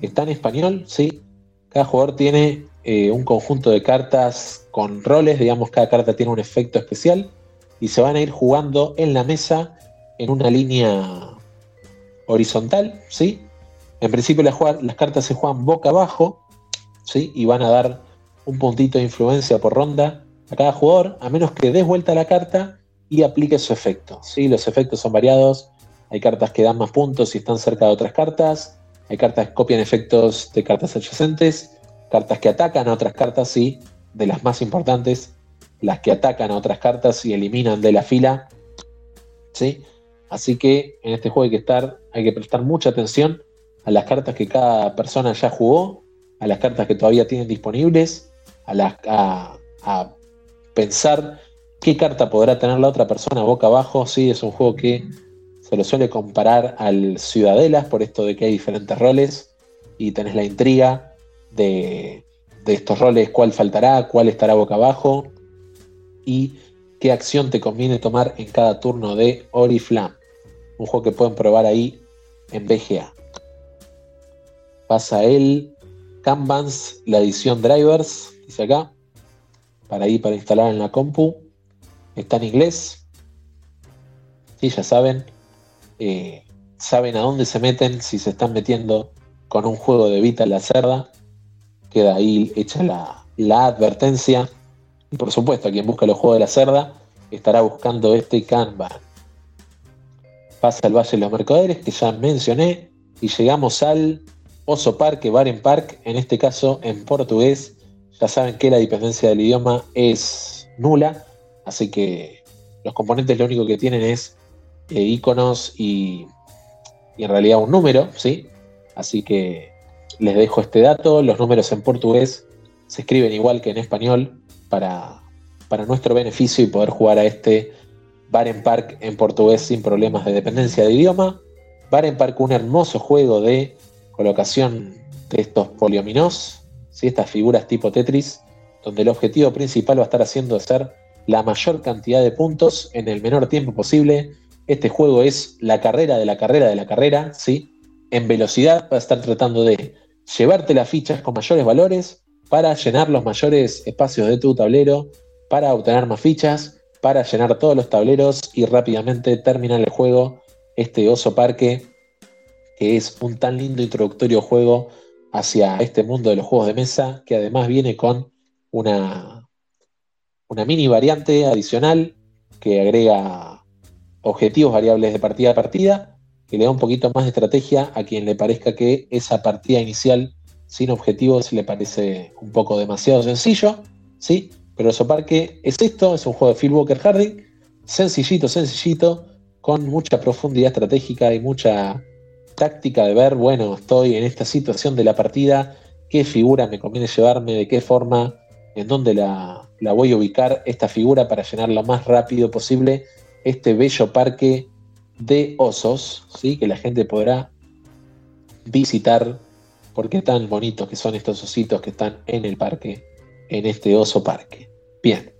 está en español, ¿sí? Cada jugador tiene eh, un conjunto de cartas con roles, digamos, cada carta tiene un efecto especial y se van a ir jugando en la mesa en una línea horizontal, ¿sí? En principio las, cartas se juegan boca abajo, ¿sí? Y van a dar un puntito de influencia por ronda a cada jugador, a menos que des vuelta la carta y aplique su efecto. ¿sí? Los efectos son variados. Hay cartas que dan más puntos y están cerca de otras cartas. Hay cartas que copian efectos de cartas adyacentes. Cartas que atacan a otras cartas y, de las más importantes, las que atacan a otras cartas y eliminan de la fila. ¿sí? Así que en este juego hay que, estar, hay que prestar mucha atención a las cartas que cada persona ya jugó, a las cartas que todavía tienen disponibles a, pensar qué carta podrá tener la otra persona boca abajo. Sí, es un juego que se lo suele comparar al Ciudadelas por esto de que hay diferentes roles y tenés la intriga de, de estos roles, cuál faltará, cuál estará boca abajo y qué acción te conviene tomar en cada turno de Oriflam. Un juego que pueden probar ahí en BGA. Pasa el Kanbans, la edición Drivers, acá, para ir para instalar en la compu. Está en inglés. Sí, ya saben. Eh, saben a dónde se meten si se están metiendo con un juego de Vita la cerda. Queda ahí hecha la, la advertencia. Y por supuesto, quien busca los juegos de la cerda estará buscando este Kanban. Pasa el Valle de los Mercaderes, que ya mencioné, y llegamos al Oso Parque, Baren Park, en este caso en portugués. Ya saben que la dependencia del idioma es nula, así que los componentes lo único que tienen es eh, iconos y, en realidad un número, ¿sí? Así que les dejo este dato. Los números en portugués se escriben igual que en español para, para nuestro beneficio y poder jugar a este Baren Park en portugués sin problemas de dependencia de idioma. Baren Park, un hermoso juego de colocación de estos poliominos, ¿sí? estas figuras tipo Tetris, donde el objetivo principal va a estar haciendo hacer la mayor cantidad de puntos en el menor tiempo posible. Este juego es la carrera de la carrera de la carrera, ¿sí? En velocidad va a estar tratando de llevarte las fichas con mayores valores para llenar los mayores espacios de tu tablero, para obtener más fichas, para llenar todos los tableros y rápidamente terminar el juego. Este oso parque, que es un tan lindo introductorio juego hacia este mundo de los juegos de mesa, que además viene con una, una mini variante adicional que agrega objetivos variables de partida a partida, que le da un poquito más de estrategia a quien le parezca que esa partida inicial sin objetivos le parece un poco demasiado sencillo, ¿sí? Pero Oso Parque es esto, es un juego de Phil Walker Harding, sencillito, sencillito, con mucha profundidad estratégica y mucha táctica de ver, bueno, estoy en esta situación de la partida, qué figura me conviene llevarme, de qué forma, en dónde la, voy a ubicar esta figura para llenar lo más rápido posible este bello parque de osos, ¿sí? que la gente podrá visitar porque tan bonitos que son estos ositos que están en el parque, en este oso parque. Bien,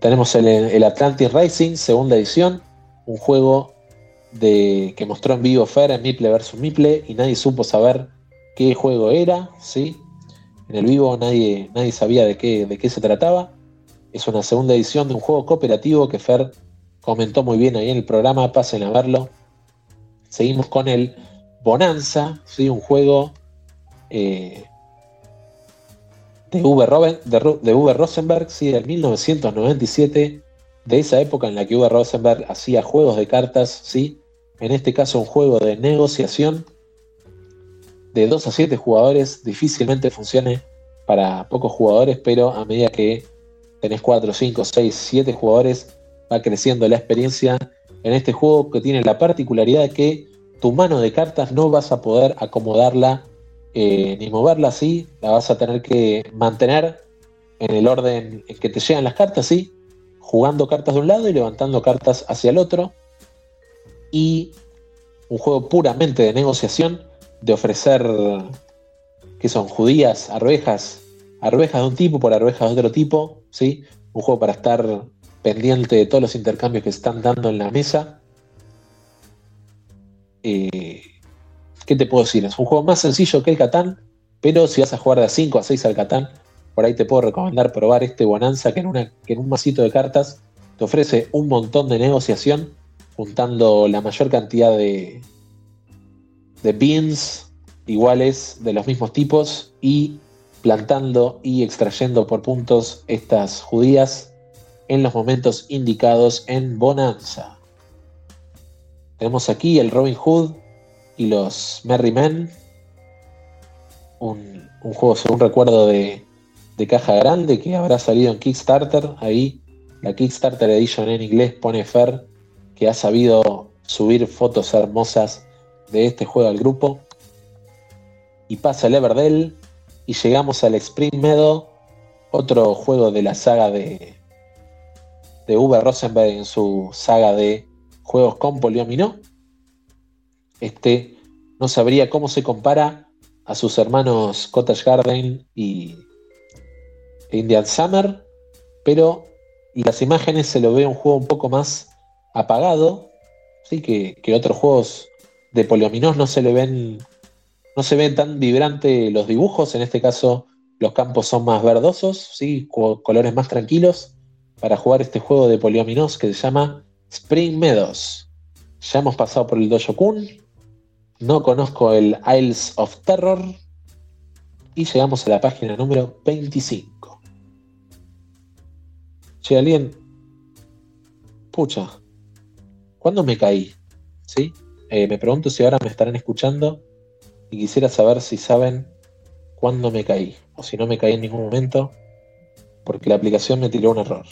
tenemos el, el Atlantic Racing, segunda edición, un juego de, que mostró en vivo Fer en Miple vs Miple y nadie supo saber qué juego era, ¿sí? En el vivo nadie, nadie sabía de qué, de qué se trataba. Es una segunda edición de un juego cooperativo que Fer comentó muy bien ahí en el programa, pasen a verlo. Seguimos con el Bonanza, ¿sí? un juego eh, de, de, Rosenberg, del 1997, de esa época en la que Uwe Rosenberg hacía juegos de cartas, ¿sí? En este caso un juego de negociación de 2 a 7 jugadores difícilmente funcione para pocos jugadores, pero a medida que tenés 4, 5, 6, 7 jugadores, va creciendo la experiencia en este juego que tiene la particularidad de que tu mano de cartas no vas a poder acomodarla eh, ni moverla así, la vas a tener que mantener en el orden en que te llegan las cartas, ¿sí? jugando cartas de un lado y levantando cartas hacia el otro. Y un juego puramente de negociación de ofrecer, que son judías, arvejas, arvejas de un tipo por arvejas de otro tipo, ¿sí? Un juego para estar pendiente de todos los intercambios que se están dando en la mesa. Eh, ¿Qué te puedo decir? Es un juego más sencillo que el Catán, pero si vas a jugar de 5 a 6 al Catán, por ahí te puedo recomendar probar este Bonanza que en, que en un masito de cartas te ofrece un montón de negociación, juntando la mayor cantidad de, de beans iguales de los mismos tipos y plantando y extrayendo por puntos estas judías en los momentos indicados en Bonanza. Tenemos aquí el Robin Hood y los Merry Men, un, juego según recuerdo de, de caja grande que habrá salido en Kickstarter. Ahí la Kickstarter Edition en inglés pone Fer que ha sabido subir fotos hermosas de este juego al grupo. Y pasa el Everdell y llegamos al Spring Meadow, otro juego de la saga de, de Rosenberg en su saga de juegos con Poliomino. Este no sabría cómo se compara a sus hermanos Cottage Garden y Indian Summer, pero las imágenes se lo ve un juego un poco más apagado, ¿sí? que, que otros juegos de Poliominos no se le ven, no se ven tan vibrantes los dibujos, en este caso los campos son más verdosos, ¿sí? colores más tranquilos, para jugar este juego de Poliominos que se llama Spring Meadows. Ya hemos pasado por el Dojo Kun, no conozco el Isles of Terror y llegamos a la página número 25. Che, alguien. Pucha, ¿cuándo me caí? ¿Sí? Eh, me pregunto si ahora me estarán escuchando y quisiera saber si saben cuándo me caí o si no me caí en ningún momento porque la aplicación me tiró un error.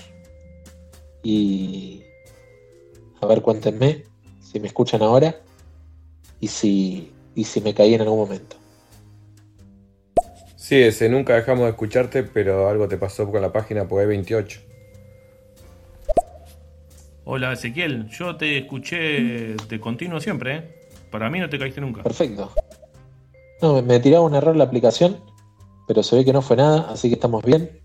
Y a ver, cuéntenme si me escuchan ahora y si, y si me caí en algún momento. Sí, ese nunca dejamos de escucharte, pero algo te pasó con la página, pues 28. Hola Ezequiel, yo te escuché de continuo siempre, ¿eh? Para mí no te caíste nunca. Perfecto. No, me, tiraba un error la aplicación, pero se ve que no fue nada, así que estamos bien.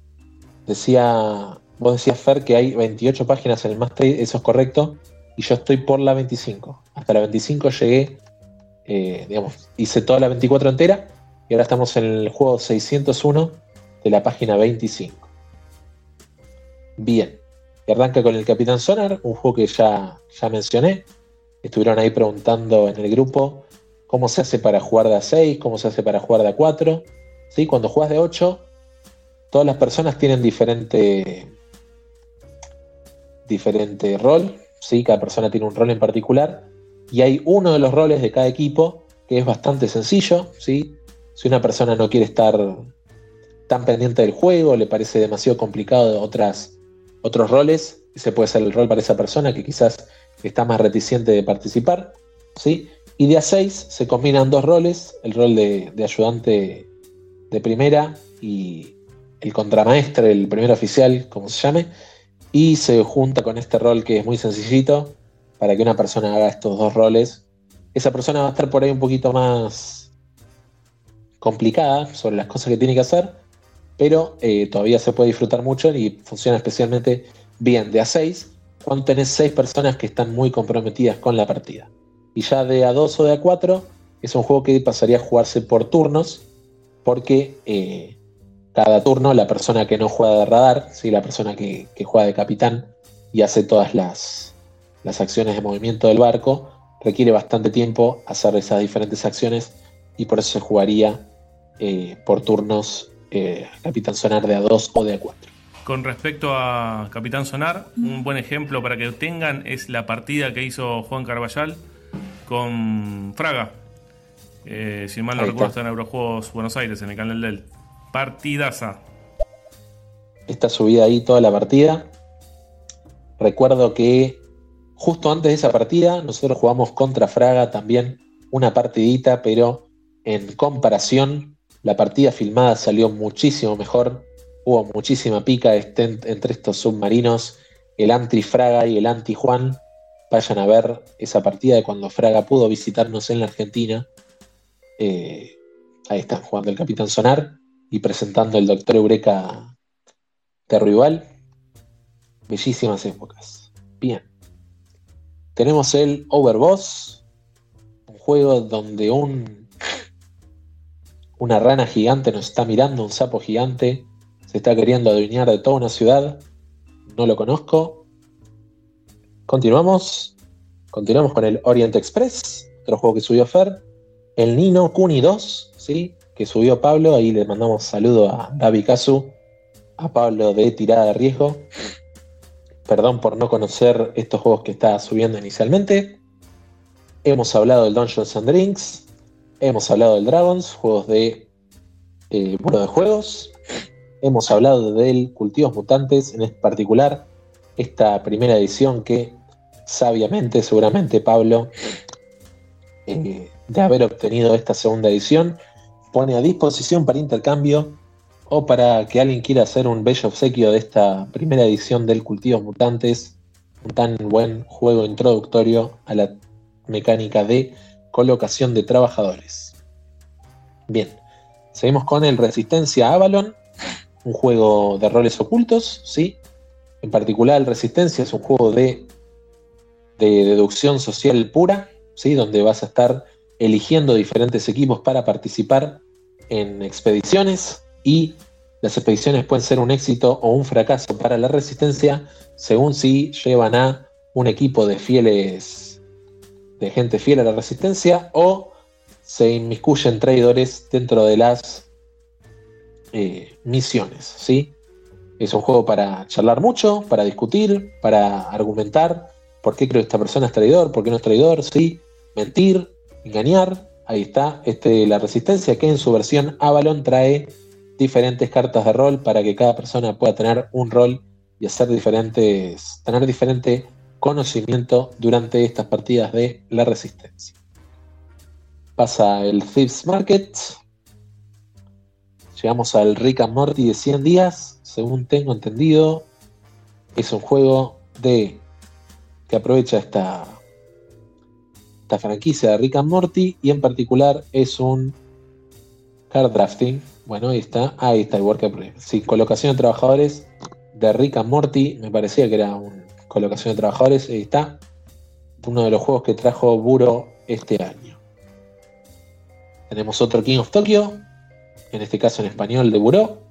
Decía, vos decías Fer que hay 28 páginas en el Master, eso es correcto, y yo estoy por la 25. Hasta la 25 llegué, eh, digamos, hice toda la 24 entera, y ahora estamos en el juego 601 de la página 25. Bien, y arranca con el Capitán Sonar, un juego que ya, ya mencioné. Estuvieron ahí preguntando en el grupo cómo se hace para jugar de a 6, cómo se hace para jugar de a 4. ¿Sí? Cuando juegas de 8, todas las personas tienen diferente, diferente rol. ¿sí? Cada persona tiene un rol en particular. Y hay uno de los roles de cada equipo que es bastante sencillo. ¿sí? Si una persona no quiere estar tan pendiente del juego, le parece demasiado complicado otras, otros roles, ese puede ser el rol para esa persona que quizás está más reticente de participar. ¿sí? Y de a 6 se combinan dos roles, el rol de, ayudante de primera y el contramaestre, el primer oficial, como se llame, y se junta con este rol que es muy sencillito para que una persona haga estos dos roles. Esa persona va a estar por ahí un poquito más complicada sobre las cosas que tiene que hacer, pero eh, todavía se puede disfrutar mucho y funciona especialmente bien de a 6 cuando tenés 6 personas que están muy comprometidas con la partida. Y ya de A2 o de A4 es un juego que pasaría a jugarse por turnos, porque eh, cada turno la persona que no juega de radar, ¿sí? la persona que, juega de capitán y hace todas las, acciones de movimiento del barco, requiere bastante tiempo hacer esas diferentes acciones y por eso se jugaría eh, por turnos eh, Capitán Sonar de A2 o de A4. Con respecto a Capitán Sonar, un buen ejemplo para que tengan es la partida que hizo Juan Carballal con Fraga. Eh, si mal no recuerdo, está en Eurojuegos Buenos Aires, en el canal del Partidaza. Está subida ahí toda la partida. Recuerdo que justo antes de esa partida, nosotros jugamos contra Fraga también una partidita, pero en comparación, la partida filmada salió muchísimo mejor. Hubo muchísima pica entre estos submarinos, el anti-Fraga y el anti-Juan vayan a ver esa partida de cuando Fraga pudo visitarnos en la Argentina. Eh, ahí están jugando el Capitán Sonar y presentando el Doctor Eureka de rival. Bellísimas épocas. Bien. Tenemos el Overboss, un juego donde un una rana gigante nos está mirando, un sapo gigante se está queriendo adueñar de toda una ciudad. No lo conozco, Continuamos. Continuamos con el Orient Express, otro juego que subió Fer. El Nino Kuni 2, ¿sí? que subió Pablo. Ahí le mandamos saludo a David Kazu, a Pablo de Tirada de Riesgo. Perdón por no conocer estos juegos que está subiendo inicialmente. Hemos hablado del Dungeons and Drinks. Hemos hablado del Dragons, juegos de eh, de juegos. Hemos hablado del Cultivos Mutantes, en particular esta primera edición que sabiamente, seguramente Pablo, eh, de haber obtenido esta segunda edición, pone a disposición para intercambio o para que alguien quiera hacer un bello obsequio de esta primera edición del Cultivos Mutantes, un tan buen juego introductorio a la mecánica de colocación de trabajadores. Bien, seguimos con el Resistencia Avalon, un juego de roles ocultos, ¿sí? En particular, el Resistencia es un juego de de deducción social pura, ¿sí? donde vas a estar eligiendo diferentes equipos para participar en expediciones y las expediciones pueden ser un éxito o un fracaso para la resistencia según si llevan a un equipo de fieles, de gente fiel a la resistencia o se inmiscuyen traidores dentro de las eh, misiones. ¿sí? Es un juego para charlar mucho, para discutir, para argumentar ¿Por qué creo que esta persona es traidor? ¿Por qué no es traidor? Sí, mentir, engañar. Ahí está, este, la resistencia que en su versión Avalon trae diferentes cartas de rol para que cada persona pueda tener un rol y hacer diferentes, tener diferente conocimiento durante estas partidas de la resistencia. Pasa el Thieves Market. Llegamos al Rick and Morty de 100 días, según tengo entendido. Es un juego de que aprovecha esta, esta franquicia de Rick and Morty y en particular es un card drafting. Bueno, ahí está, ahí está el worker. Sí, colocación de trabajadores de Rick and Morty, me parecía que era una colocación de trabajadores, ahí está. Uno de los juegos que trajo Buro este año. Tenemos otro King of Tokyo, en este caso en español de Buró.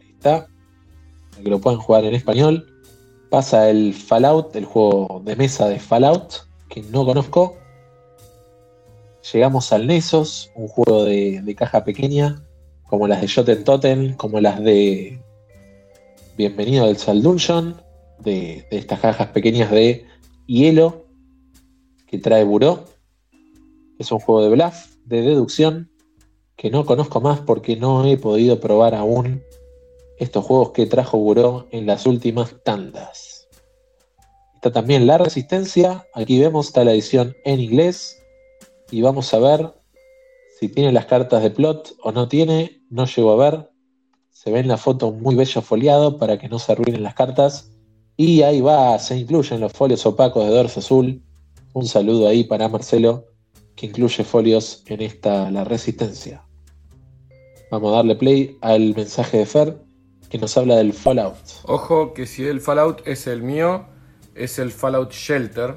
Ahí está. Para que lo puedan jugar en español. Pasa el Fallout, el juego de mesa de Fallout, que no conozco. Llegamos al Nesos, un juego de, caja pequeña, como las de Joten Totem, como las de Bienvenido al Sal Dungeon, de, estas cajas pequeñas de hielo que trae Buró. Es un juego de bluff, de deducción, que no conozco más porque no he podido probar aún estos juegos que trajo Buró en las últimas tandas. Está también La Resistencia, aquí vemos está la edición en inglés y vamos a ver si tiene las cartas de plot o no tiene, no llego a ver. Se ve en la foto muy bello foliado para que no se arruinen las cartas. Y ahí va, se incluyen los folios opacos de dorso azul. Un saludo ahí para Marcelo, que incluye folios en esta La Resistencia. Vamos a darle play al mensaje de Fer que nos habla del Fallout. Ojo que si el Fallout es el mío, es el Fallout Shelter,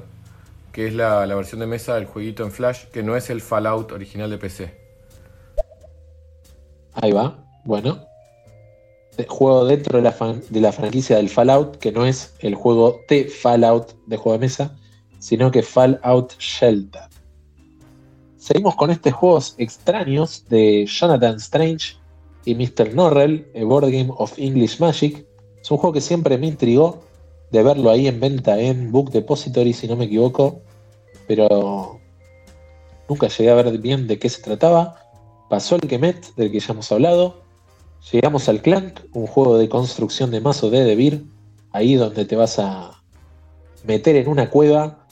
que es la, versión de mesa del jueguito en Flash, que no es el Fallout original de PC. Ahí va, bueno. Juego dentro de la, franquicia del Fallout, que no es el juego de Fallout de juego de mesa, sino que Fallout Shelter. Seguimos con estos juegos extraños de Jonathan Strange y Mr. Norrell, a Board Game of English Magic. Es un juego que siempre me intrigó de verlo ahí en venta en Book Depository, si no me equivoco, pero nunca llegué a ver bien de qué se trataba. Pasó el Kemet, del que ya hemos hablado. Llegamos al Clank, un juego de construcción de mazo de Devir, ahí donde te vas a meter en una cueva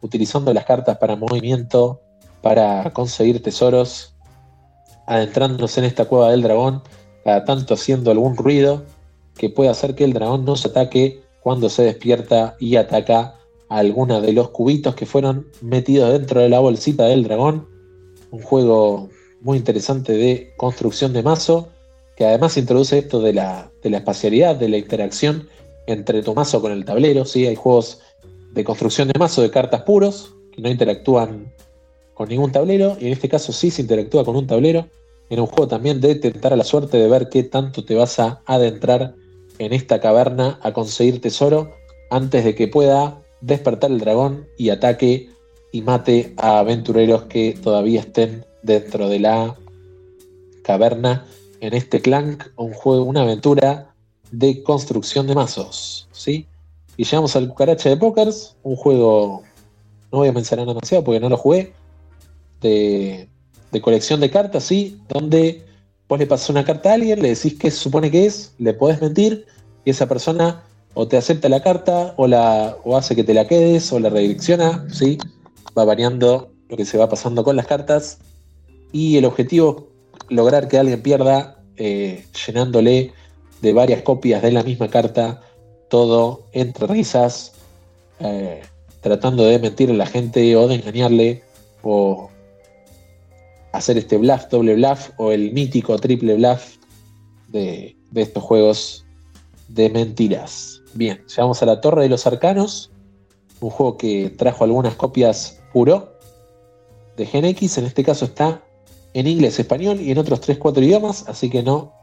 utilizando las cartas para movimiento para conseguir tesoros, adentrándose en esta cueva del dragón, cada tanto haciendo algún ruido que puede hacer que el dragón no se ataque cuando se despierta y ataca a alguna de los cubitos que fueron metidos dentro de la bolsita del dragón. Un juego muy interesante de construcción de mazo, que además introduce esto de la, de la espacialidad, de la interacción entre tu mazo con el tablero. ¿sí? Hay juegos de construcción de mazo de cartas puros, que no interactúan con ningún tablero, y en este caso sí se interactúa con un tablero, en un juego también de tentar a la suerte de ver qué tanto te vas a adentrar en esta caverna a conseguir tesoro antes de que pueda despertar el dragón y ataque y mate a aventureros que todavía estén dentro de la caverna en este clank, un juego, una aventura de construcción de mazos, ¿sí? Y llegamos al Cucaracha de Pokers, un juego, no voy a mencionar demasiado porque no lo jugué, de, colección de cartas, ¿sí? Donde vos le pasas una carta a alguien, le decís qué supone que es, le podés mentir y esa persona o te acepta la carta o, la, o hace que te la quedes o la redirecciona, ¿sí? Va variando lo que se va pasando con las cartas y el objetivo lograr que alguien pierda eh, llenándole de varias copias de la misma carta, todo entre risas, eh, tratando de mentir a la gente o de engañarle o hacer este bluff, doble bluff o el mítico triple bluff de, estos juegos de mentiras. Bien, llegamos a la Torre de los Arcanos, un juego que trajo algunas copias puro de Gen X, en este caso está en inglés, español y en otros 3-4 idiomas, así que no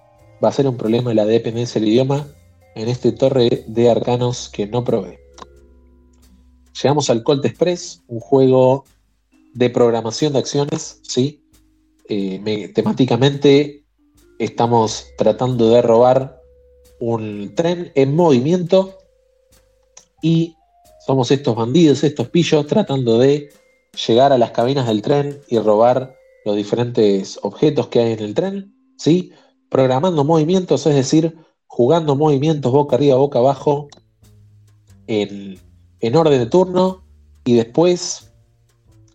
va a ser un problema la dependencia del idioma en este Torre de Arcanos que no probé. Llegamos al Colt Express, un juego de programación de acciones, ¿sí? Eh, temáticamente estamos tratando de robar un tren en movimiento y somos estos bandidos, estos pillos, tratando de llegar a las cabinas del tren y robar los diferentes objetos que hay en el tren, ¿sí? Programando movimientos, es decir, jugando movimientos boca arriba, boca abajo, en, en orden de turno, y después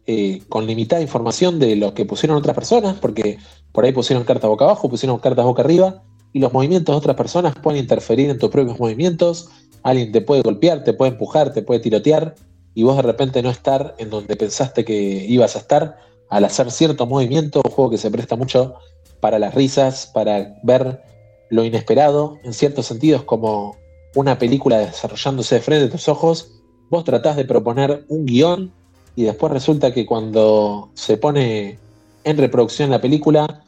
eh, con limitada información de lo que pusieron otras personas, porque por ahí pusieron cartas boca abajo, pusieron cartas boca arriba, y los movimientos de otras personas pueden interferir en tus propios movimientos. Alguien te puede golpear, te puede empujar, te puede tirotear, y vos de repente no estar en donde pensaste que ibas a estar al hacer cierto movimiento, un juego que se presta mucho para las risas, para ver lo inesperado, en ciertos sentidos como una película desarrollándose de frente a tus ojos, vos tratás de proponer un guion y después resulta que cuando se pone en reproducción la película,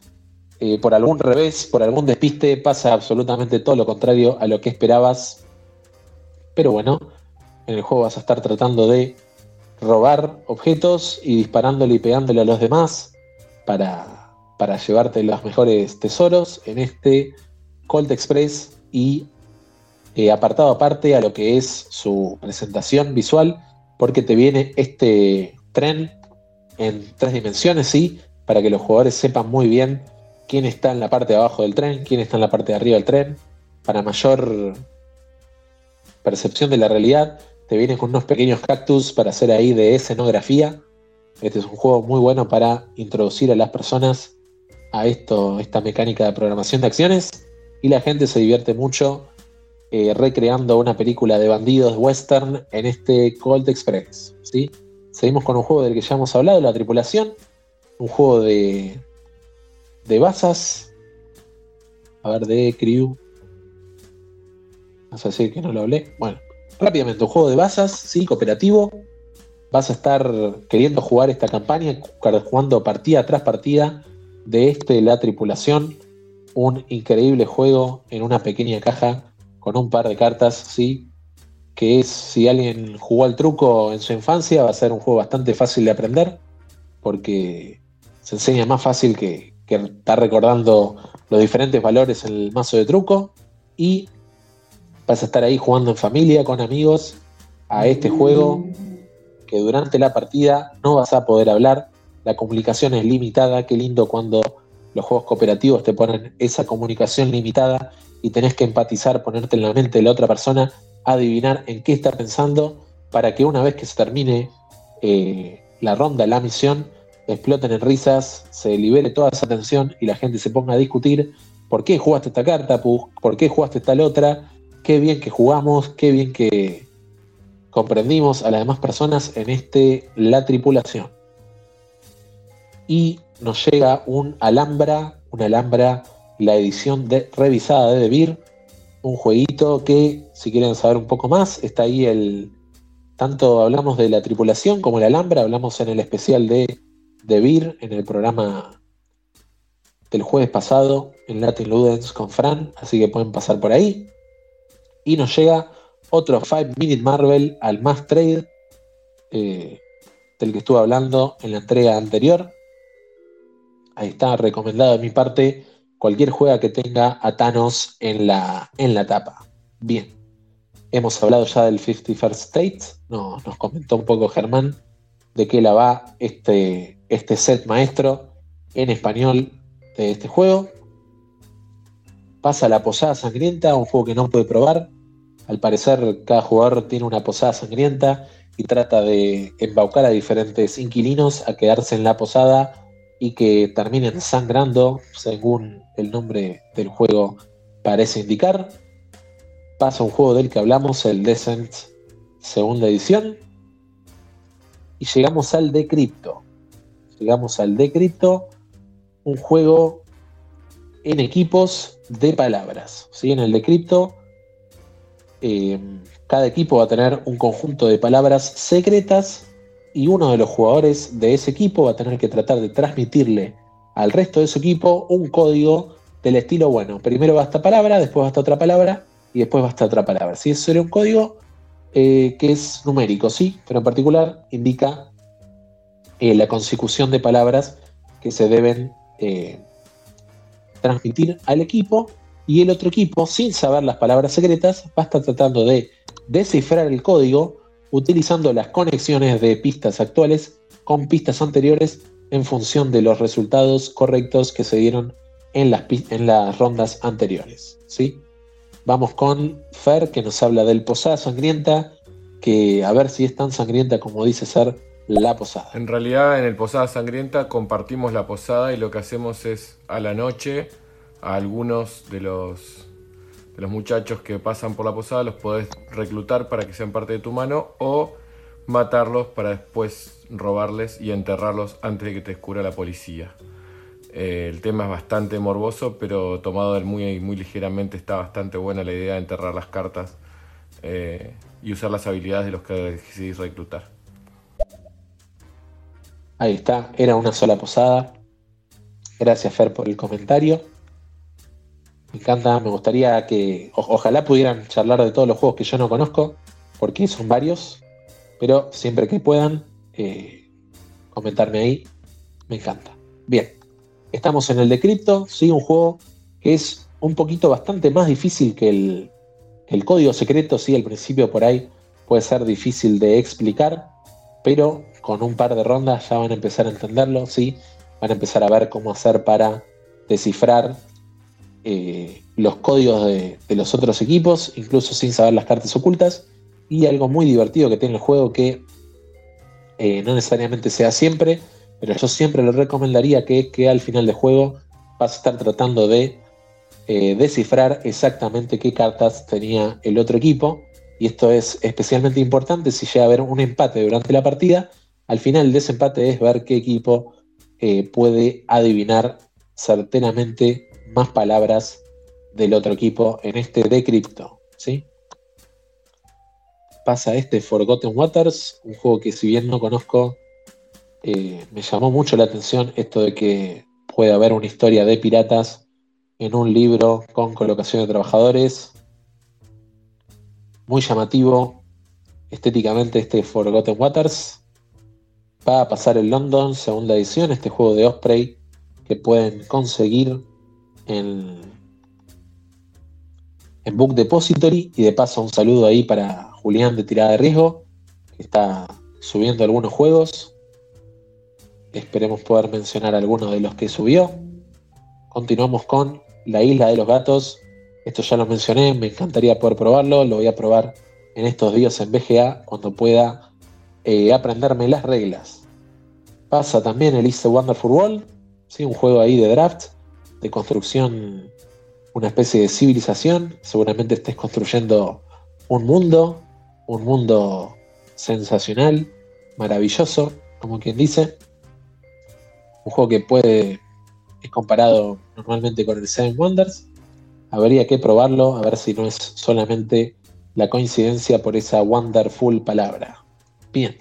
eh, por algún revés, por algún despiste, pasa absolutamente todo lo contrario a lo que esperabas. Pero bueno, en el juego vas a estar tratando de robar objetos y disparándole y pegándole a los demás para, para llevarte los mejores tesoros en este Colt Express y eh, apartado aparte a lo que es su presentación visual, porque te viene este tren en tres dimensiones, ¿sí? Para que los jugadores sepan muy bien quién está en la parte de abajo del tren, quién está en la parte de arriba del tren, para mayor percepción de la realidad. Te viene con unos pequeños cactus para hacer ahí de escenografía. Este es un juego muy bueno para introducir a las personas a esto, esta mecánica de programación de acciones. Y la gente se divierte mucho eh, recreando una película de bandidos western en este Colt Express. ¿sí? Seguimos con un juego del que ya hemos hablado, La Tripulación. Un juego de, de basas. A ver, de Crew. Vas a decir que no lo hablé. Bueno, rápidamente, un juego de basas, sí, cooperativo. Vas a estar queriendo jugar esta campaña, jugando partida tras partida de este La Tripulación. Un increíble juego en una pequeña caja con un par de cartas, sí. Que es, si alguien jugó al truco en su infancia, va a ser un juego bastante fácil de aprender. Porque se enseña más fácil que, que estar recordando los diferentes valores en el mazo de truco. Y Vas a estar ahí jugando en familia, con amigos, a este juego que durante la partida no vas a poder hablar. La comunicación es limitada. Qué lindo cuando los juegos cooperativos te ponen esa comunicación limitada y tenés que empatizar, ponerte en la mente de la otra persona, adivinar en qué está pensando para que una vez que se termine eh, la ronda, la misión, exploten en risas, se libere toda esa tensión y la gente se ponga a discutir por qué jugaste esta carta, por qué jugaste tal otra, qué bien que jugamos, qué bien que comprendimos a las demás personas en este La Tripulación. Y nos llega un Alhambra, una Alhambra, la edición de, revisada de Debir, un jueguito que, si quieren saber un poco más, está ahí el. Tanto hablamos de la tripulación como el Alhambra, hablamos en el especial de Debir, en el programa del jueves pasado en Latin Ludens con Fran, así que pueden pasar por ahí. Y nos llega otro 5 Minute Marvel al más trade eh, del que estuve hablando en la entrega anterior. Ahí está, recomendado de mi parte cualquier juega que tenga a Thanos en la, en la tapa. Bien, hemos hablado ya del 51st State, no, nos comentó un poco Germán de qué la va este, este set maestro en español de este juego pasa la posada sangrienta, un juego que no puede probar. Al parecer, cada jugador tiene una posada sangrienta y trata de embaucar a diferentes inquilinos a quedarse en la posada y que terminen sangrando, según el nombre del juego parece indicar. Pasa un juego del que hablamos, el Descent segunda edición. Y llegamos al Decrypto. Llegamos al Decrypto, un juego en equipos de palabras. ¿sí? En el de cripto, eh, cada equipo va a tener un conjunto de palabras secretas y uno de los jugadores de ese equipo va a tener que tratar de transmitirle al resto de su equipo un código del estilo, bueno, primero va esta palabra, después va esta otra palabra y después va esta otra palabra. Si Eso sería un código eh, que es numérico, sí, pero en particular indica eh, la consecución de palabras que se deben transmitir al equipo y el otro equipo, sin saber las palabras secretas, va a estar tratando de descifrar el código utilizando las conexiones de pistas actuales con pistas anteriores en función de los resultados correctos que se dieron en las, rondas anteriores. ¿sí? Vamos con Fer, que nos habla del Posada Sangrienta, que a ver si es tan sangrienta como dice ser la posada. En realidad en el Posada Sangrienta compartimos la posada y lo que hacemos es a la noche a algunos de los, de los muchachos que pasan por la posada los podés reclutar para que sean parte de tu mano o matarlos para después robarles y enterrarlos antes de que te descubra la policía. Eh, el tema es bastante morboso, pero tomado muy, muy ligeramente está bastante buena la idea de enterrar las cartas eh, y usar las habilidades de los que decidís reclutar. Ahí está, era una sola posada. Gracias Fer por el comentario. Me encanta, me gustaría que ojalá pudieran charlar de todos los juegos que yo no conozco, porque son varios, pero siempre que puedan eh, comentarme ahí, me encanta. Bien, estamos en el de Crypto, sí, un juego que es un poquito bastante más difícil que el, el código secreto, sí, al principio por ahí puede ser difícil de explicar, pero con un par de rondas ya van a empezar a entenderlo, sí, van a empezar a ver cómo hacer para descifrar eh, los códigos de, los otros equipos, incluso sin saber las cartas ocultas. Y algo muy divertido que tiene el juego que eh, no necesariamente sea siempre, pero yo siempre lo recomendaría que, al final del juego vas a estar tratando de eh, descifrar exactamente qué cartas tenía el otro equipo. Y esto es especialmente importante si llega a haber un empate durante la partida. Al final de ese empate es ver qué equipo puede adivinar certeramente más palabras del otro equipo en este decrypto, ¿sí? Pasa este Forgotten Waters, un juego que si bien no conozco, eh, me llamó mucho la atención esto de que puede haber una historia de piratas en un libro con colocación de trabajadores. Muy llamativo estéticamente este Forgotten Waters. Va a pasar en London, segunda edición, este juego de Osprey que pueden conseguir en, Book Depository. Y de paso, un saludo ahí para Julián de Tirada de Riesgo, que está subiendo algunos juegos. Esperemos poder mencionar algunos de los que subió. Continuamos con La Isla de los Gatos. Esto ya lo mencioné, me encantaría poder probarlo. Lo voy a probar en estos días en BGA cuando pueda eh, aprenderme las reglas. Pasa también el East Wonderful World, ¿sí? un juego ahí de draft de construcción, una especie de civilización. Seguramente estés construyendo un mundo, un mundo sensacional, maravilloso, como quien dice. Un juego que puede, es comparado normalmente con el Seven Wonders. Habría que probarlo, a ver si no es solamente la coincidencia por esa wonderful palabra. Bien,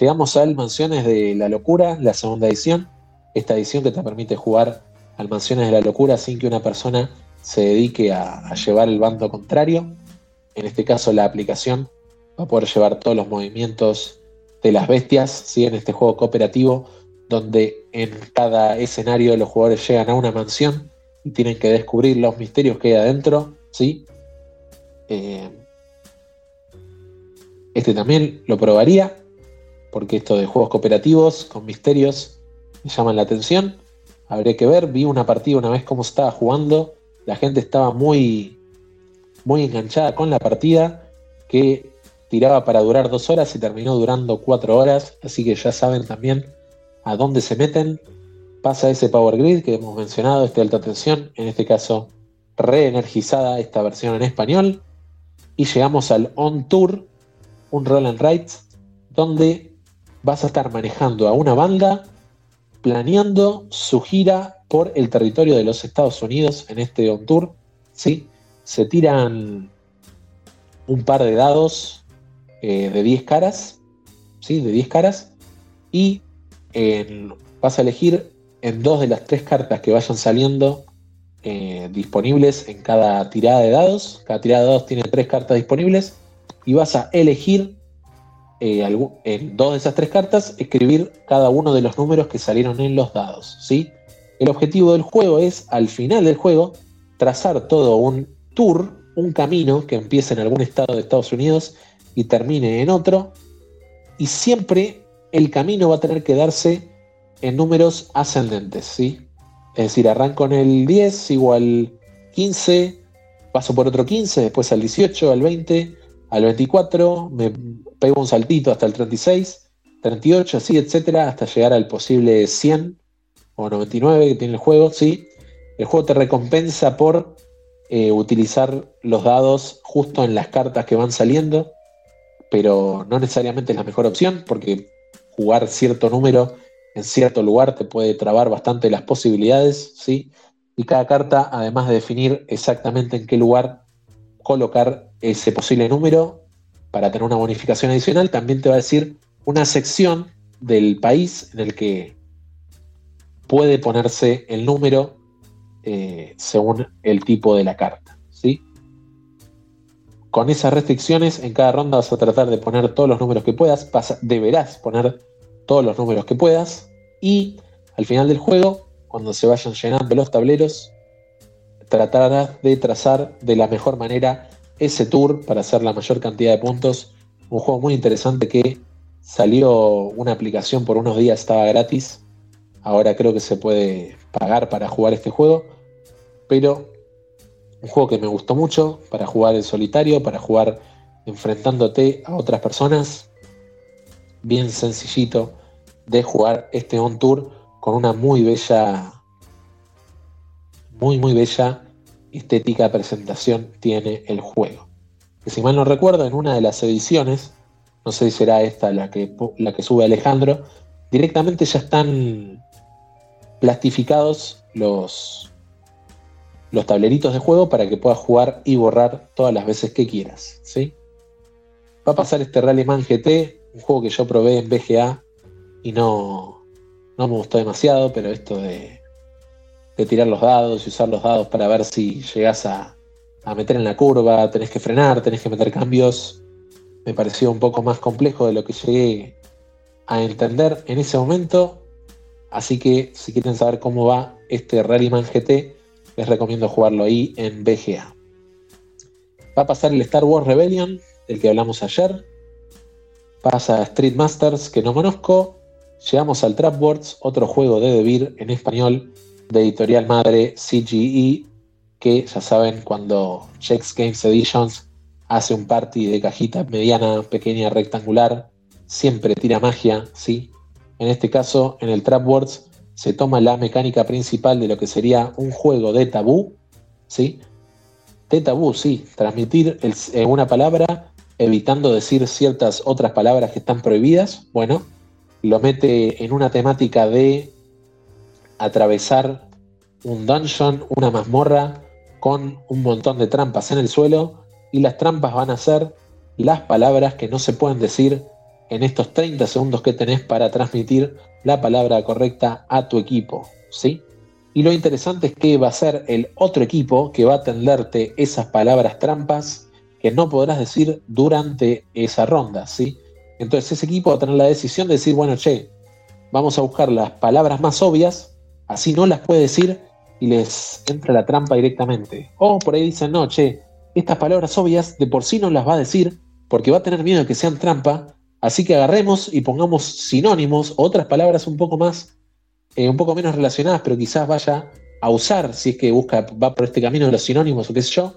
llegamos al Mansiones de la Locura, la segunda edición. Esta edición que te permite jugar al Mansiones de la Locura sin que una persona se dedique a, llevar el bando contrario. En este caso la aplicación va a poder llevar todos los movimientos de las bestias, ¿sí? en este juego cooperativo, donde en cada escenario los jugadores llegan a una mansión y tienen que descubrir los misterios que hay adentro. ¿sí? Eh, este también lo probaría, porque esto de juegos cooperativos con misterios me llaman la atención habría que ver. Vi una partida una vez cómo estaba jugando. La gente estaba muy, muy enganchada con la partida, que tiraba para durar dos horas y terminó durando cuatro horas. Así que ya saben también a dónde se meten. Pasa ese Power Grid que hemos mencionado, este alta tensión, en este caso reenergizada esta versión en español. Y llegamos al On Tour, un roll and ride, donde vas a estar manejando a una banda planeando su gira por el territorio de los Estados Unidos en este on tour. ¿sí? Se tiran un par de dados eh, de 10 caras, ¿sí? de 10 caras, y vas a elegir en dos de las tres cartas que vayan saliendo eh, disponibles en cada tirada de dados. Cada tirada de dados tiene tres cartas disponibles y vas a elegir eh, en dos de esas tres cartas, escribir cada uno de los números que salieron en los dados. ¿sí? El objetivo del juego es, al final del juego, trazar todo un tour, un camino que empiece en algún estado de Estados Unidos y termine en otro. Y siempre el camino va a tener que darse en números ascendentes. ¿sí? Es decir, arranco en el 10, sigo al 15, paso por otro 15, después al 18, al 20, al 24, me pego un saltito hasta el 36, 38, así, etcétera, hasta llegar al posible 100 o 99 que tiene el juego, ¿sí? El juego te recompensa por eh, utilizar los dados justo en las cartas que van saliendo. pero no necesariamente es la mejor opción porque jugar cierto número en cierto lugar te puede trabar bastante las posibilidades, ¿sí? Y cada carta, además de definir exactamente en qué lugar colocar ese posible número para tener una bonificación adicional, también te va a decir una sección del país en el que puede ponerse el número eh, según el tipo de la carta. ¿sí? Con esas restricciones, en cada ronda vas a tratar de poner todos los números que puedas, deberás poner todos los números que puedas y al final del juego, cuando se vayan llenando los tableros, tratarás de trazar de la mejor manera ese tour para hacer la mayor cantidad de puntos. Un juego muy interesante que salió una aplicación por unos días, estaba gratis. Ahora creo que se puede pagar para jugar este juego. Pero un juego que me gustó mucho para jugar en solitario, para jugar enfrentándote a otras personas. Bien sencillito de jugar este on tour con una muy bella, muy muy bella estética presentación tiene el juego. Que si mal no recuerdo, en una de las ediciones, no sé si será esta la que, la que sube Alejandro, directamente ya están plastificados los, los tableritos de juego para que puedas jugar y borrar todas las veces que quieras. ¿sí? Va a pasar este Rallyman GT, un juego que yo probé en BGA y no, no me gustó demasiado, pero esto de, de tirar los dados y usar los dados para ver si llegas a, a meter en la curva, tenés que frenar, tenés que meter cambios, me pareció un poco más complejo de lo que llegué a entender en ese momento. Así que si quieren saber cómo va este Rallyman GT, les recomiendo jugarlo ahí en BGA. Va a pasar el Star Wars Rebellion, del que hablamos ayer. Pasa Street Masters, que no conozco. Llegamos al Trapwords, otro juego de Debir en español de editorial madre CGE, que ya saben, cuando Chex Games Editions hace un party de cajita mediana, pequeña, rectangular, siempre tira magia, ¿sí? En este caso, en el Trapwords se toma la mecánica principal de lo que sería un juego de tabú, ¿sí? De tabú, sí, transmitir eh, una palabra evitando decir ciertas otras palabras que están prohibidas, bueno, lo mete en una temática de atravesar un dungeon, una mazmorra con un montón de trampas en el suelo y las trampas van a ser las palabras que no se pueden decir en estos 30 segundos que tenés para transmitir la palabra correcta a tu equipo, ¿sí? Y lo interesante es que va a ser el otro equipo que va a tenderte esas palabras trampas que no podrás decir durante esa ronda, ¿sí? Entonces ese equipo va a tener la decisión de decir, bueno, che, vamos a buscar las palabras más obvias, así no las puede decir y les entra la trampa directamente. O por ahí dicen, no, che, estas palabras obvias de por sí no las va a decir porque va a tener miedo de que sean trampa, así que agarremos y pongamos sinónimos, otras palabras un poco más, eh, un poco menos relacionadas, pero quizás vaya a usar si es que busca, va por este camino de los sinónimos o qué sé yo,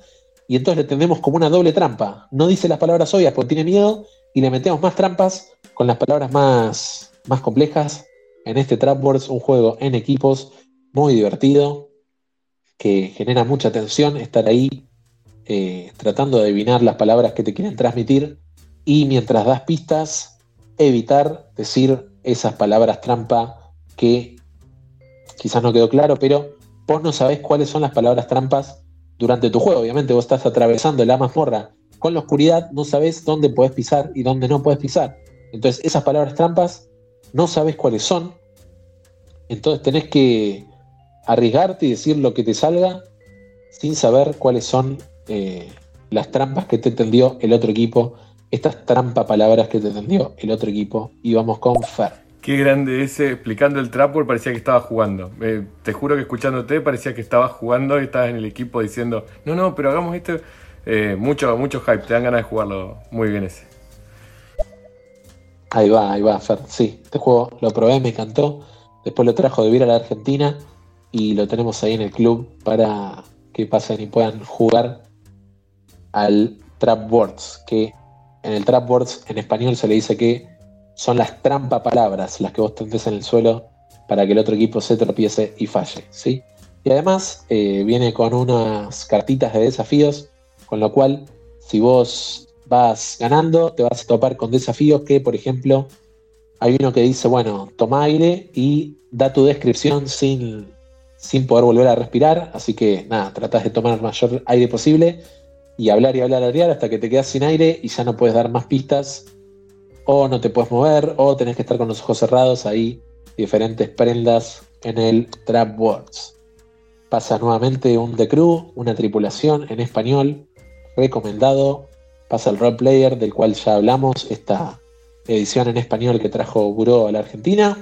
y entonces le tendemos como una doble trampa. No dice las palabras obvias porque tiene miedo y le metemos más trampas con las palabras más, más complejas. En este Trapwords, un juego en equipos muy divertido, que genera mucha tensión estar ahí eh, tratando de adivinar las palabras que te quieren transmitir y mientras das pistas, evitar decir esas palabras trampa que quizás no quedó claro, pero vos no sabés cuáles son las palabras trampas durante tu juego. Obviamente vos estás atravesando la mazmorra con la oscuridad, no sabes dónde puedes pisar y dónde no puedes pisar. Entonces esas palabras trampas no sabes cuáles son. Entonces tenés que arriesgarte y decir lo que te salga sin saber cuáles son eh, las trampas que te tendió el otro equipo, estas trampa palabras que te tendió el otro equipo. Y vamos con Fer. Qué grande ese, explicando el Trapper parecía que estaba jugando. te juro que escuchándote parecía que estabas jugando y estabas en el equipo diciendo, no, no, pero hagamos esto. Eh, mucho, mucho hype, te dan ganas de jugarlo muy bien ese. Ahí va, ahí va, Fer. Sí, este juego lo probé, me encantó. Después lo trajo de vir a la Argentina y lo tenemos ahí en el club para que pasen y puedan jugar al Trap Words, que en el Trap Words en español se le dice que son las trampa palabras las que vos tendés en el suelo para que el otro equipo se tropiece y falle, ¿sí? Y además eh, viene con unas cartitas de desafíos, con lo cual si vos vas ganando, te vas a topar con desafíos que, por ejemplo, hay uno que dice, bueno, toma aire y da tu descripción sin, sin poder volver a respirar, así que nada, tratás de tomar el mayor aire posible y hablar y hablar y hablar hasta que te quedas sin aire y ya no puedes dar más pistas, o no te puedes mover, o tenés que estar con los ojos cerrados, ahí diferentes prendas en el Trap Words. Pasa nuevamente un The Crew, una tripulación en español, recomendado. Pasa el Role Player, del cual ya hablamos, esta edición en español que trajo Buró a la Argentina.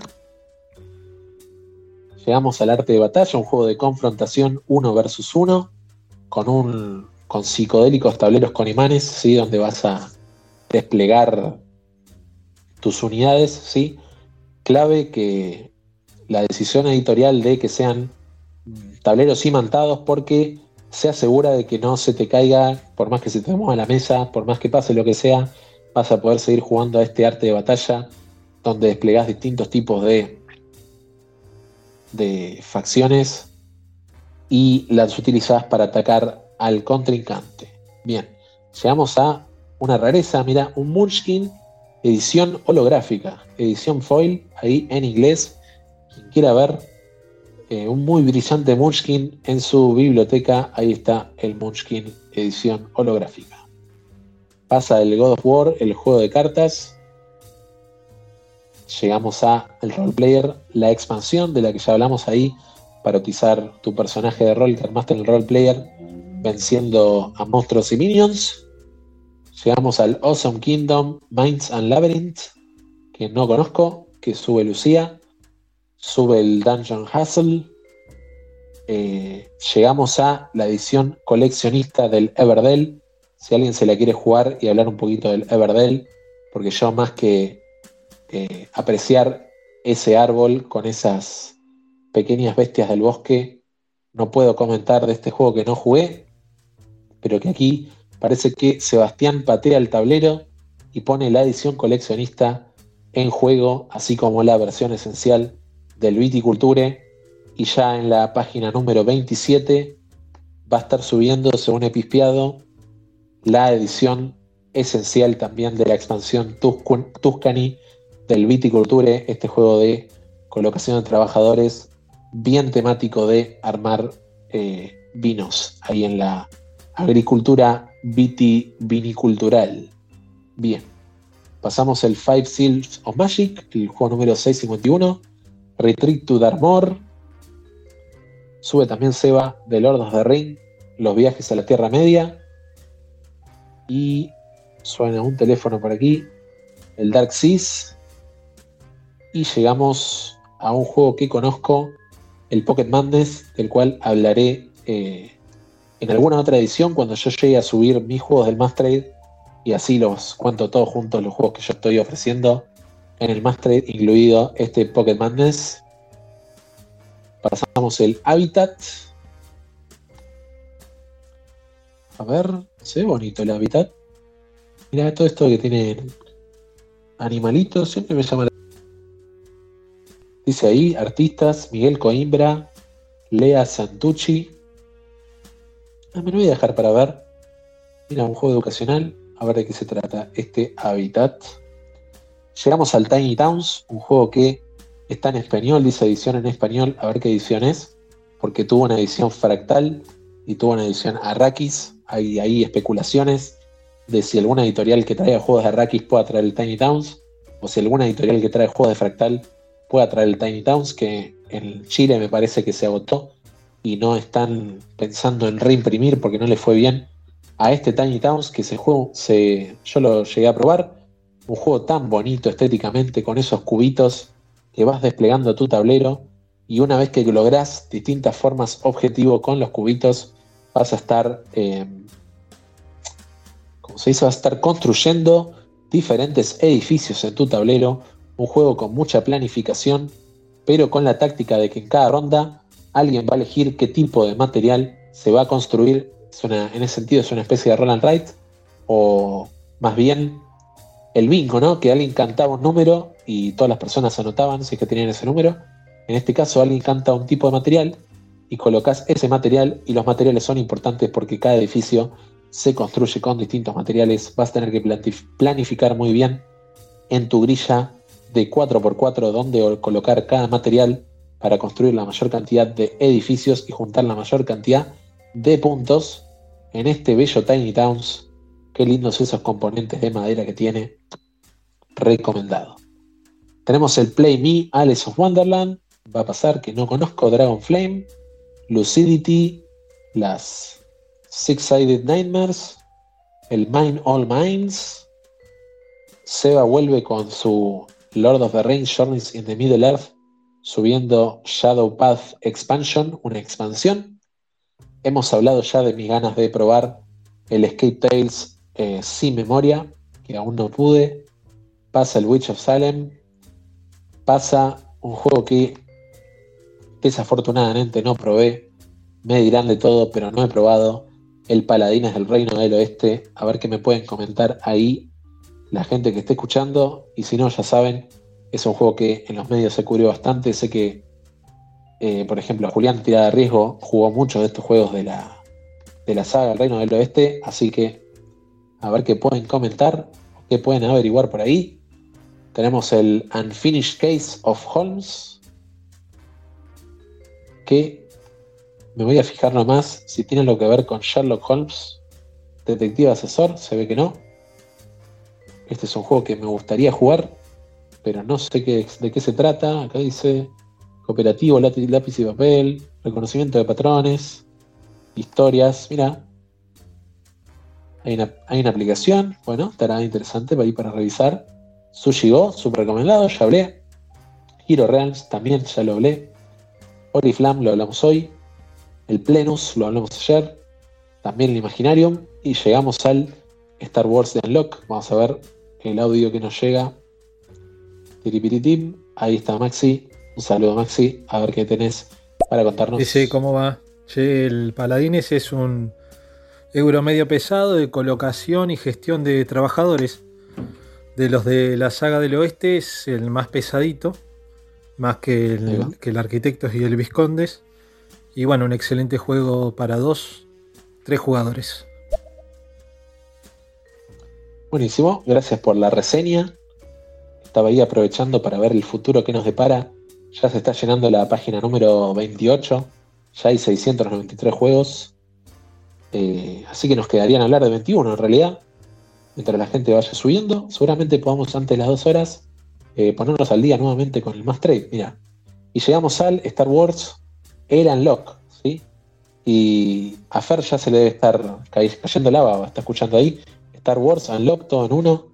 Llegamos al arte de batalla, un juego de confrontación 1 versus 1, con un con psicodélicos tableros con imanes, ¿sí? donde vas a desplegar tus unidades, ¿sí? Clave que la decisión editorial de que sean tableros imantados porque se asegura de que no se te caiga, por más que se te mueva la mesa, por más que pase lo que sea, vas a poder seguir jugando a este arte de batalla donde desplegás distintos tipos de, de facciones y las utilizás para atacar al contrincante. Bien, llegamos a una rareza, mira, un Munchkin edición holográfica, edición foil, ahí en inglés. Quien quiera ver eh, un muy brillante Munchkin en su biblioteca, ahí está el Munchkin edición holográfica. Pasa el God of War, el juego de cartas. Llegamos a el roleplayer, la expansión de la que ya hablamos ahí, para utilizar tu personaje de rol que armaste en el roleplayer, venciendo a monstruos y minions. Llegamos al Awesome Kingdom Minds and Labyrinth, que no conozco, que sube Lucía. Sube el Dungeon Hustle. Eh, llegamos a la edición coleccionista del Everdell. Si alguien se la quiere jugar y hablar un poquito del Everdell, porque yo más que apreciar ese árbol con esas pequeñas bestias del bosque, no puedo comentar de este juego que no jugué, pero que aquí Parece que Sebastián patea el tablero y pone la edición coleccionista en juego, así como la versión esencial del Viticulture. Y ya en la página número 27 va a estar subiendo, según he pispeado, la edición esencial también de la expansión Tuscany del Viticulture, este juego de colocación de trabajadores bien temático de armar eh, vinos ahí en la agricultura vitivinicultural. Bien, pasamos el Five Seals of Magic, el juego número 651, Retreat to Darmor. Sube también Seba de Lord of the Ring, Los viajes a la Tierra Media. Y suena un teléfono por aquí, el Dark Seas. Y llegamos a un juego que conozco, el Pocket Madness, del cual hablaré eh, en alguna otra edición cuando yo llegue a subir mis juegos del Trade y así los cuento todos juntos los juegos que yo estoy ofreciendo en el Trade, incluido este Pocket Madness. Pasamos el Habitat. A ver, se ve bonito el Habitat. Mira todo esto que tiene animalitos, siempre me llama la Dice ahí, artistas, Miguel Coimbra, Lea Santucci, Ah, me lo voy a dejar para ver. Mira, un juego educacional. A ver de qué se trata este Habitat. Llegamos al Tiny Towns, un juego que está en español, dice edición en español. A ver qué edición es. Porque tuvo una edición fractal y tuvo una edición Arrakis. Hay especulaciones de si alguna editorial que traiga juegos de Arrakis pueda traer el Tiny Towns. O si alguna editorial que trae juegos de fractal pueda traer el Tiny Towns, que en Chile me parece que se agotó y no están pensando en reimprimir porque no le fue bien a este Tiny Towns que se juego, se, yo lo llegué a probar. Un juego tan bonito estéticamente con esos cubitos que vas desplegando tu tablero y una vez que logras distintas formas objetivo con los cubitos vas a estar, eh, como se dice, vas a estar construyendo diferentes edificios en tu tablero. Un juego con mucha planificación, pero con la táctica de que en cada ronda alguien va a elegir qué tipo de material se va a construir. en ese sentido es una especie de Roland Wright, o más bien el bingo, ¿no? Que alguien cantaba un número y todas las personas anotaban si es que tenían ese número. En este caso, alguien canta un tipo de material y colocas ese material y los materiales son importantes porque cada edificio se construye con distintos materiales, vas a tener que planificar muy bien en tu grilla de 4x4 dónde colocar cada material para construir la mayor cantidad de edificios y juntar la mayor cantidad de puntos en este bello Tiny Towns. Qué lindos esos componentes de madera que tiene. Recomendado. Tenemos el Play Me Alice of Wonderland. Va a pasar que no conozco Dragon Flame, Lucidity, las Six-Sided Nightmares, el Mine All Minds. Seba vuelve con su Lord of the Rings Journeys in the Middle Earth, subiendo Shadow Path Expansion, una expansión. Hemos hablado ya de mis ganas de probar el Escape Tales eh, sin memoria, que aún no pude. Pasa el Witch of Salem. Pasa un juego que desafortunadamente no probé. Me dirán de todo, pero no he probado. El Paladines del Reino del Oeste. A ver qué me pueden comentar ahí la gente que esté escuchando. Y si no, ya saben, es un juego que en los medios se cubrió bastante. Sé que, eh, por ejemplo, Julián Tirada de Riesgo jugó muchos de estos juegos de la, de la saga El Reino del Oeste. Así que a ver qué pueden comentar, qué pueden averiguar por ahí. Tenemos el Unfinished Case of Holmes. Que me voy a fijar nomás si tiene lo que ver con Sherlock Holmes, detective asesor. Se ve que no. Este es un juego que me gustaría jugar, pero no sé qué, de qué se trata. Acá dice cooperativo, lápiz, y papel, reconocimiento de patrones, historias. Mira, hay una, aplicación, bueno, estará interesante para ir para revisar. Sushi Go, súper recomendado, ya hablé. Hero Realms, también ya lo hablé. Oriflam, lo hablamos hoy. El Plenus, lo hablamos ayer. También el Imaginarium. Y llegamos al Star Wars de Unlock. Vamos a ver el audio que nos llega. Ahí está Maxi. Un saludo Maxi. A ver qué tenés para contarnos. Dice cómo va. el Paladines es un euro medio pesado de colocación y gestión de trabajadores. De los de la saga del oeste es el más pesadito. Más que el, que el Arquitectos y el Viscondes. Y bueno, un excelente juego para dos, tres jugadores. Buenísimo, gracias por la reseña. Estaba ahí aprovechando para ver el futuro que nos depara. Ya se está llenando la página número 28. Ya hay 693 juegos. Eh, así que nos quedarían hablar de 21 en realidad. Mientras la gente vaya subiendo. Seguramente podamos antes de las dos horas eh, ponernos al día nuevamente con el más trade. Mira. Y llegamos al Star Wars Era Lock. ¿sí? Y a Fer ya se le debe estar cayendo lava. Está escuchando ahí. Star Wars Unlocked todo en uno.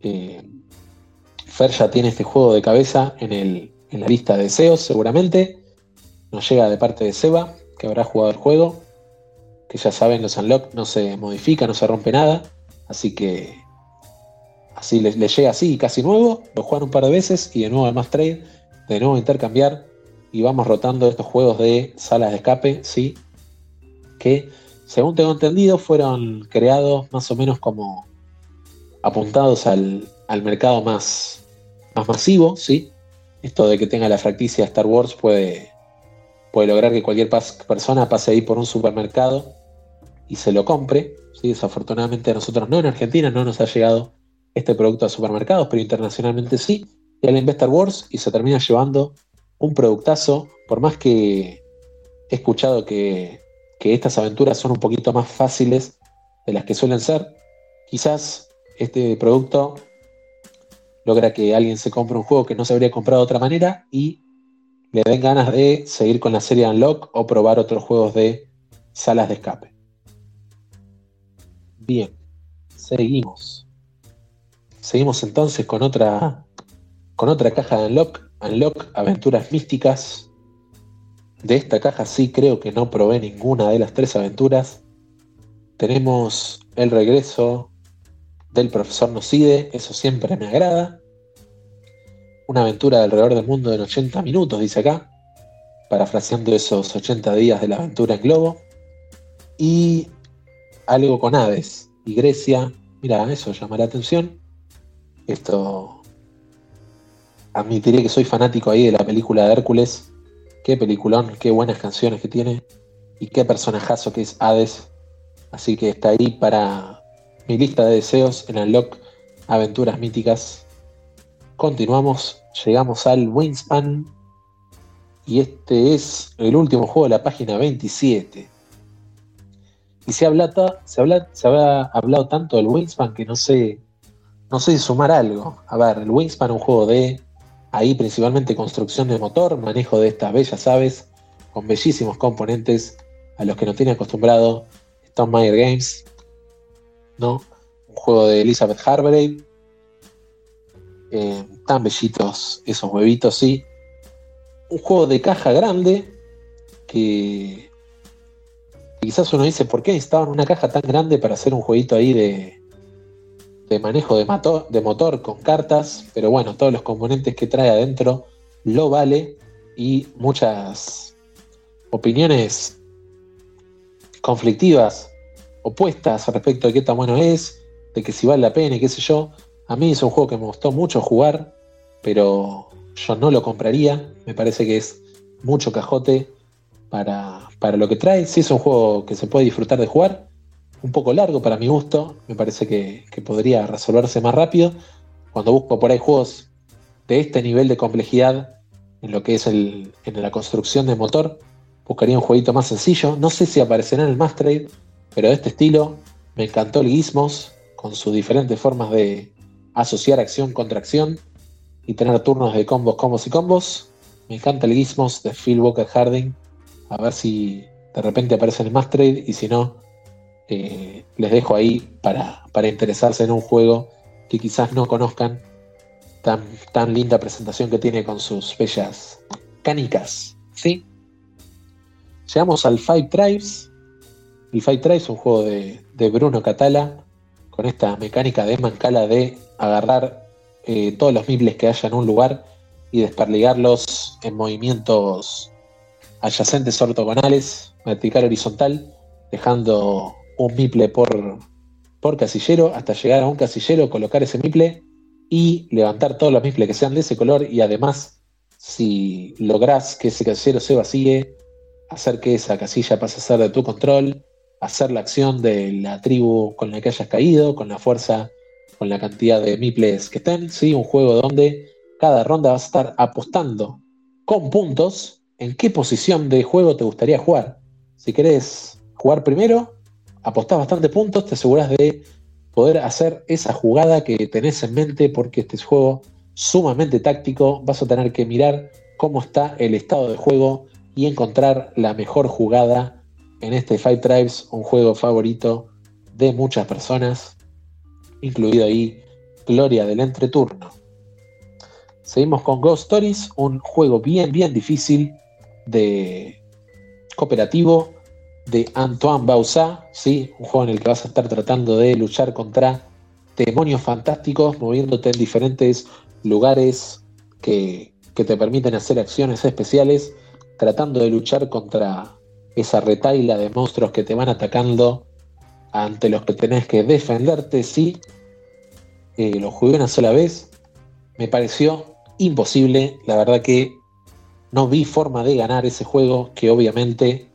Eh, Fer ya tiene este juego de cabeza en, la lista de deseos, seguramente. Nos llega de parte de Seba, que habrá jugado el juego. Ya saben, los Unlock no se modifica, no se rompe nada. Así que así le, llega así, casi nuevo. Lo juegan un par de veces y de nuevo al más trade. De nuevo intercambiar. Y vamos rotando estos juegos de salas de escape, sí. Que según tengo entendido, fueron creados más o menos como apuntados al, mercado más, más masivo, ¿sí? Esto de que tenga la fracticia Star Wars puede, puede lograr que cualquier persona pase ahí por un supermercado y se lo compre. Desafortunadamente a nosotros no, en Argentina no nos ha llegado este producto a supermercados, pero internacionalmente sí. Y alguien ve Star Wars y se termina llevando un productazo, por más que he escuchado que que estas aventuras son un poquito más fáciles de las que suelen ser. Quizás este producto logra que alguien se compre un juego que no se habría comprado de otra manera y le den ganas de seguir con la serie Unlock o probar otros juegos de salas de escape. Bien, seguimos. Seguimos entonces con otra con otra caja de Unlock, Unlock Aventuras Místicas de esta caja sí creo que no probé ninguna de las tres aventuras. Tenemos el regreso del profesor Nocide, eso siempre me agrada. Una aventura de alrededor del mundo en 80 minutos, dice acá, parafraseando esos 80 días de la aventura en globo. Y algo con aves y Grecia. Mira, eso llama la atención. Esto admitiré que soy fanático ahí de la película de Hércules Qué peliculón, qué buenas canciones que tiene y qué personajazo que es Hades. Así que está ahí para mi lista de deseos en Unlock Aventuras Míticas. Continuamos, llegamos al Wingspan. Y este es el último juego de la página 27. Y se, habla se, habla, se había hablado tanto del Wingspan que no sé, no sé sumar algo. A ver, el Wingspan es un juego de ahí principalmente construcción de motor, manejo de estas bellas aves, con bellísimos componentes a los que nos tiene acostumbrado Tom Mayer Games, ¿no? Un juego de Elizabeth Hargrave. Eh, tan bellitos esos huevitos, sí. Un juego de caja grande que quizás uno dice, ¿por qué necesitaban una caja tan grande para hacer un jueguito ahí de, de manejo de, de motor con cartas? Pero bueno, todos los componentes que trae adentro lo vale y muchas opiniones conflictivas, opuestas respecto de qué tan bueno es, de que si vale la pena y qué sé yo. A mí es un juego que me gustó mucho jugar, pero yo no lo compraría. Me parece que es mucho cajote para, lo que trae. Sí es un juego que se puede disfrutar de jugar, un poco largo para mi gusto. Me parece que, podría resolverse más rápido. Cuando busco por ahí juegos de este nivel de complejidad en lo que es el, en la construcción de motor, buscaría un jueguito más sencillo. No sé si aparecerá en el Master pero de este estilo me encantó el Gizmos, con sus diferentes formas de asociar acción contra acción y tener turnos de combos, combos y combos. Me encanta el Gizmos de Phil Walker Harding. A ver si de repente aparece en el Master y si no, eh, les dejo ahí para, para, interesarse en un juego que quizás no conozcan. Tan, tan linda presentación que tiene con sus bellas canicas. ¿sí? Llegamos al Five Tribes. El Five Tribes es un juego de, Bruno Catala con esta mecánica de Mancala de agarrar eh, todos los mibles que haya en un lugar y desperligarlos en movimientos adyacentes ortogonales, vertical horizontal, dejando un miple por, por casillero hasta llegar a un casillero, colocar ese miple y levantar todos los miples que sean de ese color y además si lográs que ese casillero se vacíe, hacer que esa casilla pase a ser de tu control, hacer la acción de la tribu con la que hayas caído, con la fuerza, con la cantidad de miples que estén, ¿sí? un juego donde cada ronda vas a estar apostando con puntos en qué posición de juego te gustaría jugar. Si querés jugar primero, apostás bastante puntos, te aseguras de poder hacer esa jugada que tenés en mente porque este es juego sumamente táctico, vas a tener que mirar cómo está el estado de juego y encontrar la mejor jugada en este Five Tribes, un juego favorito de muchas personas, incluido ahí Gloria del Entreturno. Seguimos con Ghost Stories, un juego bien, bien difícil de cooperativo de Antoine Bausat, ¿sí? un juego en el que vas a estar tratando de luchar contra demonios fantásticos, moviéndote en diferentes lugares que, que te permiten hacer acciones especiales tratando de luchar contra esa retaila de monstruos que te van atacando ante los que tenés que defenderte, sí. Eh, lo jugué una sola vez, me pareció imposible, la verdad que no vi forma de ganar ese juego, que obviamente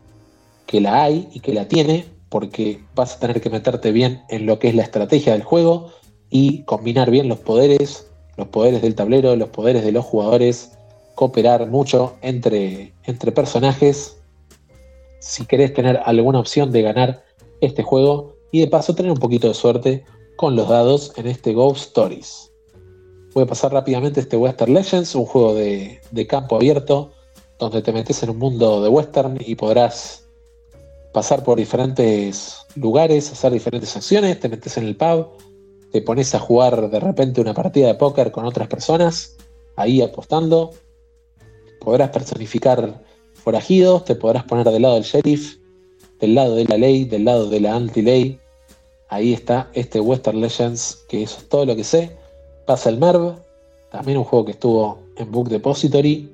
que la hay y que la tiene, porque vas a tener que meterte bien en lo que es la estrategia del juego y combinar bien los poderes, los poderes del tablero, los poderes de los jugadores, cooperar mucho entre, entre personajes si querés tener alguna opción de ganar este juego y de paso tener un poquito de suerte con los dados en este Ghost Stories. Voy a pasar rápidamente este Western Legends, un juego de, de campo abierto donde te metes en un mundo de western y podrás pasar por diferentes lugares, hacer diferentes acciones, te metes en el pub, te pones a jugar de repente una partida de póker con otras personas, ahí apostando, podrás personificar forajidos, te podrás poner del lado del sheriff, del lado de la ley, del lado de la anti-ley. Ahí está este Western Legends, que eso es todo lo que sé. Pasa el MERV, también un juego que estuvo en Book Depository.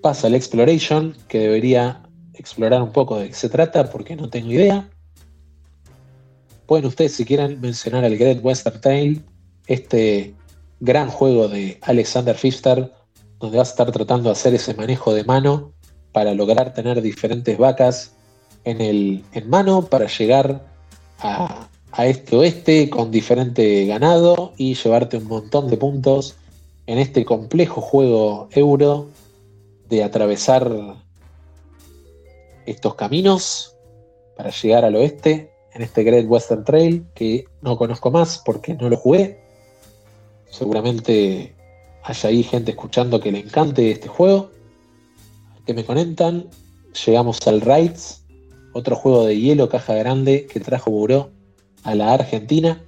Pasa el Exploration, que debería explorar un poco de qué se trata, porque no tengo idea. Pueden ustedes, si quieren, mencionar el Great Western Tale, este gran juego de Alexander Pfister, donde vas a estar tratando de hacer ese manejo de mano para lograr tener diferentes vacas en, el, en mano para llegar a, a este oeste con diferente ganado y llevarte un montón de puntos en este complejo juego euro de atravesar estos caminos para llegar al oeste en este Great Western Trail que no conozco más porque no lo jugué. Seguramente haya ahí gente escuchando que le encante este juego. Que me conectan. Llegamos al Rides, otro juego de hielo caja grande que trajo Buró a la Argentina.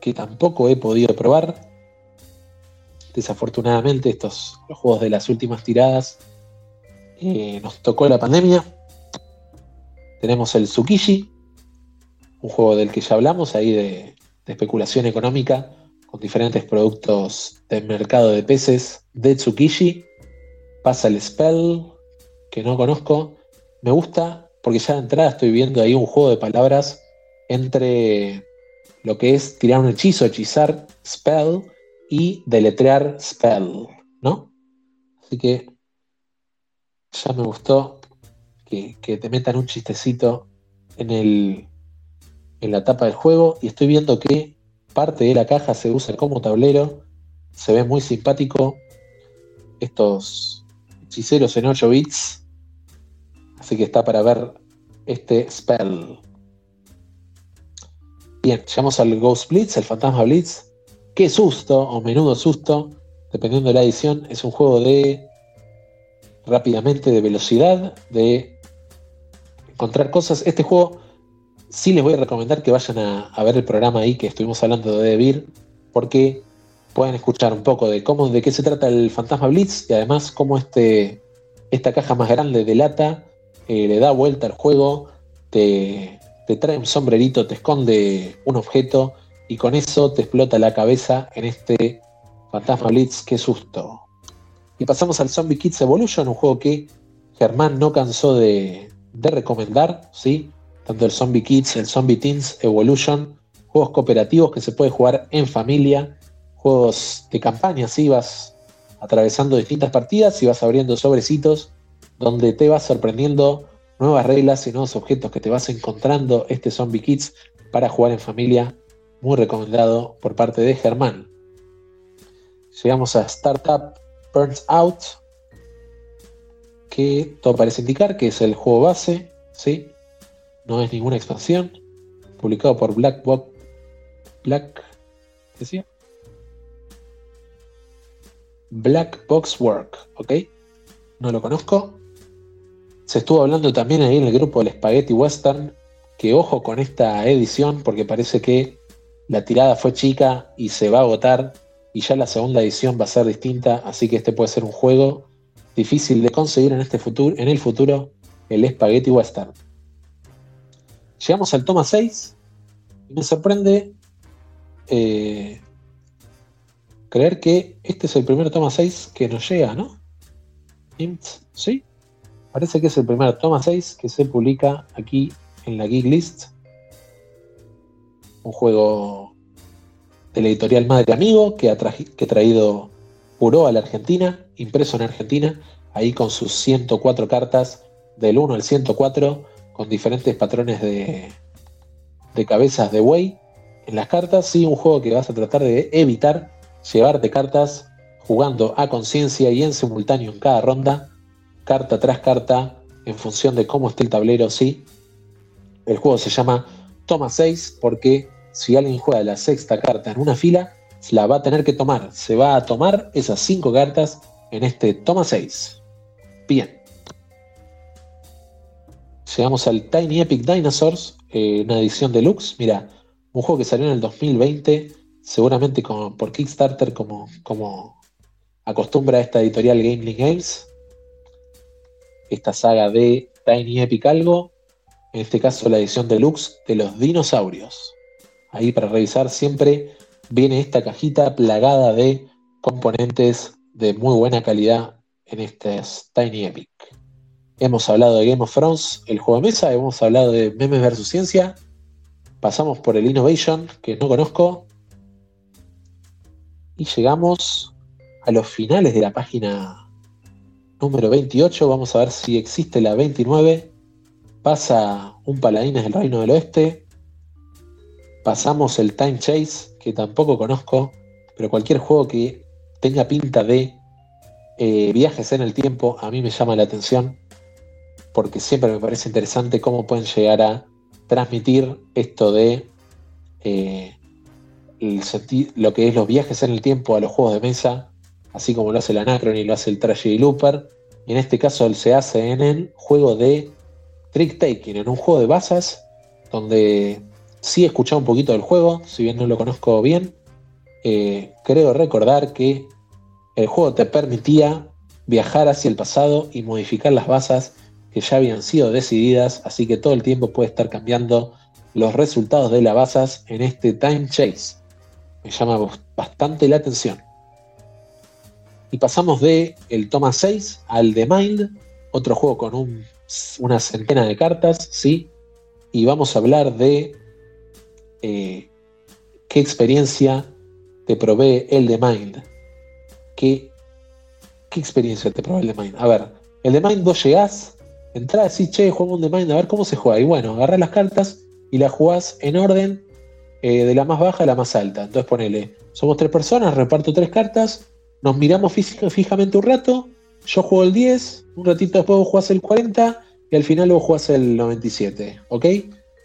Que tampoco he podido probar. Desafortunadamente, estos juegos de las últimas tiradas eh, nos tocó la pandemia. Tenemos el Tsukishi, un juego del que ya hablamos, ahí de, especulación económica, con diferentes productos del mercado de peces de Tsukishi. Pasa el Spell, que no conozco. Me gusta porque ya de entrada estoy viendo ahí un juego de palabras entre lo que es tirar un hechizo, hechizar, spell, y deletrear spell, ¿no? Así que ya me gustó que, te metan un chistecito en, el, en la tapa del juego y estoy viendo que parte de la caja se usa como tablero, se ve muy simpático estos hechiceros en 8 bits, así que está para ver este spell. Bien, llegamos al Ghost Blitz, el Fantasma Blitz. Qué susto, o menudo susto, dependiendo de la edición. Es un juego de rápidamente, de velocidad, de encontrar cosas. Este juego sí les voy a recomendar que vayan a, ver el programa ahí que estuvimos hablando de DeVir, porque pueden escuchar un poco de cómo, de qué se trata el Fantasma Blitz y además cómo este, esta caja más grande de lata eh, le da vuelta al juego, te, te trae un sombrerito, te esconde un objeto y con eso te explota la cabeza en este Fantasma Blitz. Qué susto. Y pasamos al Zombie Kids Evolution, un juego que Germán no cansó de, recomendar, ¿sí? Tanto el Zombie Kids, el Zombie Teens Evolution, juegos cooperativos que se puede jugar en familia, juegos de campaña, ¿sí? Vas atravesando distintas partidas y vas abriendo sobrecitos donde te vas sorprendiendo nuevas reglas y nuevos objetos que te vas encontrando este Zombie Kids para jugar en familia, muy recomendado por parte de Germán. Llegamos a Startup Burns Out, que todo parece indicar que es el juego base, ¿sí? No es ninguna expansión. Publicado por Black Box. Black. ¿qué decía? Black Box Work, ¿ok? No lo conozco. Se estuvo hablando también ahí en el grupo del Spaghetti Western. Que ojo con esta edición porque parece que la tirada fue chica y se va a agotar y ya la segunda edición va a ser distinta, así que este puede ser un juego difícil de conseguir en, este futuro, en el futuro, el Spaghetti Western. Llegamos al toma 6 y me sorprende eh, creer que este es el primer toma 6 que nos llega, ¿no? ¿Sí? Parece que es el primer toma 6 que se publica aquí en la Geek List. Un juego la editorial Madre Amigo, que ha, traído Puro a la Argentina, impreso en Argentina, ahí con sus 104 cartas, del 1 al 104, con diferentes patrones de, de cabezas de buey en las cartas. Sí, un juego que vas a tratar de evitar llevarte cartas jugando a conciencia y en simultáneo en cada ronda, carta tras carta, en función de cómo esté el tablero, sí. El juego se llama Toma 6 porque si alguien juega la sexta carta en una fila, la va a tener que tomar. Se va a tomar esas cinco cartas en este toma 6. Bien. Llegamos al Tiny Epic Dinosaurs, eh, una edición deluxe. Mira, un juego que salió en el 2020, seguramente por Kickstarter, como, como acostumbra esta editorial Gameling Games. Esta saga de Tiny Epic algo, en este caso la edición deluxe de los dinosaurios. Ahí para revisar, siempre viene esta cajita plagada de componentes de muy buena calidad en este Tiny Epic. Hemos hablado de Game of Thrones, el juego de mesa, hemos hablado de Memes versus Ciencia, pasamos por el Innovation, que no conozco, y llegamos a los finales de la página número 28. Vamos a ver si existe la 29, pasa un Paladines del Reino del Oeste, pasamos el Time Chase, que tampoco conozco, pero cualquier juego que tenga pinta de eh, viajes en el tiempo a mí me llama la atención, porque siempre me parece interesante cómo pueden llegar a transmitir esto de eh, lo que es los viajes en el tiempo a los juegos de mesa, así como lo hace el Anacron y lo hace el Tragedy Looper. En este caso se hace en el juego de Trick Taking, en un juego de basas, donde sí he escuchado un poquito del juego, si bien no lo conozco bien. Eh, creo recordar que el juego te permitía viajar hacia el pasado y modificar las basas que ya habían sido decididas, así que todo el tiempo puede estar cambiando los resultados de las basas en este Time Chase. Me llama bastante la atención. Y pasamos de el Toma 6 al The Mind, otro juego con una centena de cartas, ¿sí? Y vamos a hablar de eh, qué experiencia te provee el The Mind. ¿Qué, ¿Qué experiencia te provee el The Mind? A ver, el The Mind vos llegás, entrás y che, jugamos un The Mind, a ver cómo se juega. Y bueno, agarrás las cartas y las jugás en orden eh, de la más baja a la más alta. Entonces ponele, somos tres personas, reparto tres cartas, nos miramos fijamente un rato, yo juego el 10, un ratito después vos jugás el 40 y al final vos jugás el 97, ¿ok?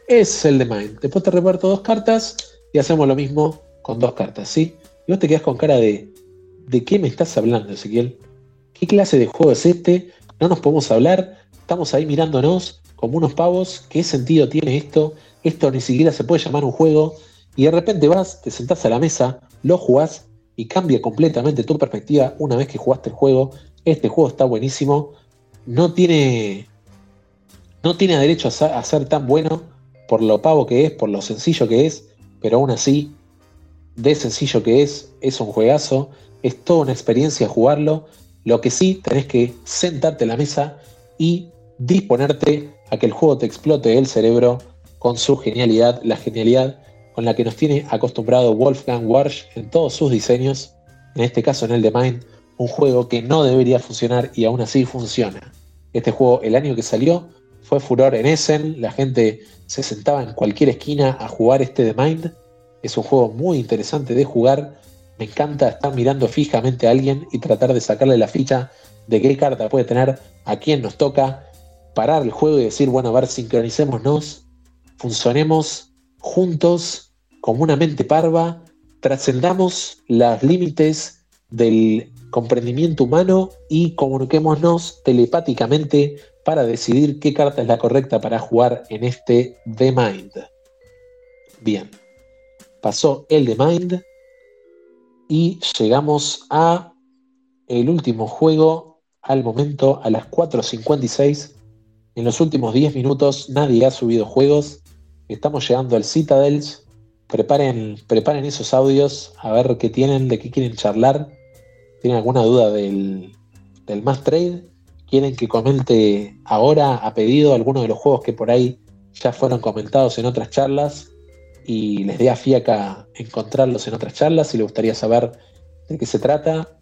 Es el de Mind. Después te reparto dos cartas y hacemos lo mismo con dos cartas, ¿sí? Y vos te quedás con cara de, ¿de qué me estás hablando, Ezequiel? ¿Qué clase de juego es este? No nos podemos hablar, estamos ahí mirándonos como unos pavos, ¿qué sentido tiene esto? Esto ni siquiera se puede llamar un juego. Y de repente vas, te sentás a la mesa, lo jugás y cambia completamente tu perspectiva una vez que jugaste el juego. Este juego está buenísimo. No tiene, no tiene derecho a ser, tan bueno por lo pavo que es, por lo sencillo que es, pero aún así, de sencillo que es, es un juegazo. Es toda una experiencia jugarlo. Lo que sí, tenés que sentarte a la mesa y disponerte a que el juego te explote el cerebro con su genialidad, la genialidad con la que nos tiene acostumbrado Wolfgang Warsch en todos sus diseños, en este caso en el de Mind, un juego que no debería funcionar y aún así funciona. Este juego el año que salió fue furor en Essen, la gente se sentaba en cualquier esquina a jugar este de Mind. Es un juego muy interesante de jugar. Me encanta estar mirando fijamente a alguien y tratar de sacarle la ficha de qué carta puede tener, a quién nos toca, parar el juego y decir, bueno, a ver, sincronicémonos, funcionemos juntos, como una mente parva, trascendamos los límites del comprendimiento humano y comuniquémonos telepáticamente para decidir qué carta es la correcta para jugar en este The Mind. Bien, pasó el The Mind y llegamos a el último juego al momento a las 4.56. En los últimos 10 minutos nadie ha subido juegos Estamos llegando al Citadels. Preparen, preparen esos audios a ver qué tienen, de qué quieren charlar. ¿Tienen alguna duda del, del Trade? ¿Quieren que comente ahora a pedido algunos de los juegos que por ahí ya fueron comentados en otras charlas? Y les dé a fiaca encontrarlos en otras charlas si les gustaría saber de qué se trata.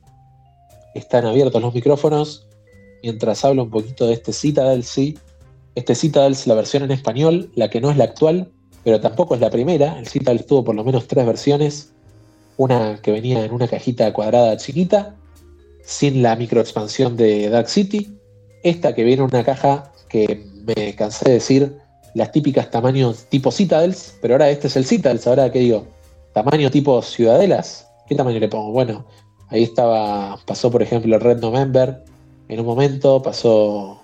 Están abiertos los micrófonos. Mientras hablo un poquito de este Citadel, sí, este Citadel es la versión en español, la que no es la actual, pero tampoco es la primera. El Citadel tuvo por lo menos tres versiones. Una que venía en una cajita cuadrada chiquita, sin la microexpansión de Dark City. Esta que viene en una caja que me cansé de decir las típicas tamaños tipo Citadels, pero ahora este es el Citadels, ahora que digo, tamaño tipo Ciudadelas. ¿Qué tamaño le pongo? Bueno, ahí estaba, pasó por ejemplo el Red November en un momento, pasó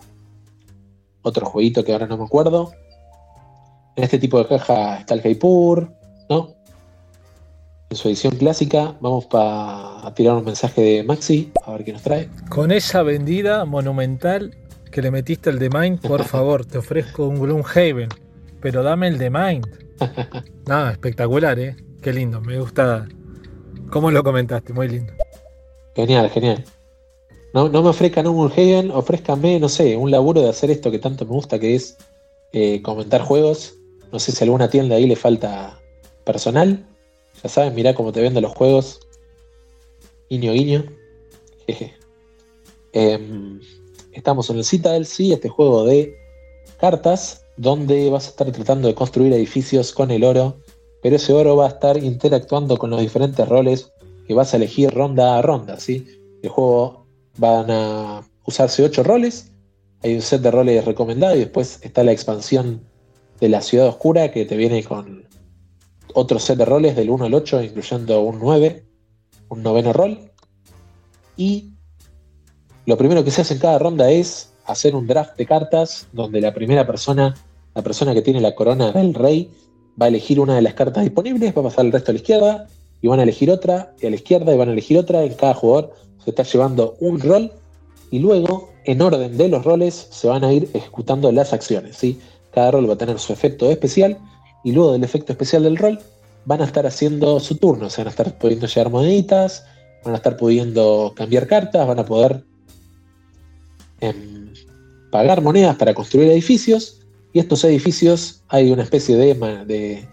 otro jueguito que ahora no me acuerdo. En este tipo de caja está el Jaipur, ¿no? En su edición clásica, vamos a tirar un mensaje de Maxi, a ver qué nos trae. Con esa vendida monumental que le metiste al The Mind, por favor, te ofrezco un Gloomhaven, pero dame el The Mind. Nada, espectacular, ¿eh? Qué lindo, me gusta cómo lo comentaste, muy lindo. Genial, genial. No, me ofrezcan un Hagen, ofrézcanme, no sé, un laburo de hacer esto que tanto me gusta, que es eh, comentar juegos. No sé si alguna tienda ahí le falta personal. Ya saben, mirá cómo te venden los juegos. Guiño, guiño. Jeje. Em, estamos en el Citadel, sí, este juego de cartas donde vas a estar tratando de construir edificios con el oro, pero ese oro va a estar interactuando con los diferentes roles que vas a elegir ronda a ronda. ¿sí? El juego van a usarse 8 roles, hay un set de roles recomendado y después está la expansión de la ciudad oscura que te viene con otro set de roles del 1 al 8, incluyendo un 9, un noveno rol. Y lo primero que se hace en cada ronda es hacer un draft de cartas donde la primera persona, la persona que tiene la corona del rey, va a elegir una de las cartas disponibles, va a pasar el resto a la izquierda y van a elegir otra, y a la izquierda y van a elegir otra. En cada jugador se está llevando un rol y luego, en orden de los roles, se van a ir ejecutando las acciones. ¿sí? Cada rol va a tener su efecto especial y luego del efecto especial del rol van a estar haciendo su turno, se van a estar pudiendo llevar moneditas, van a estar pudiendo cambiar cartas, van a poder em, pagar monedas para construir edificios y estos edificios hay una especie de, de,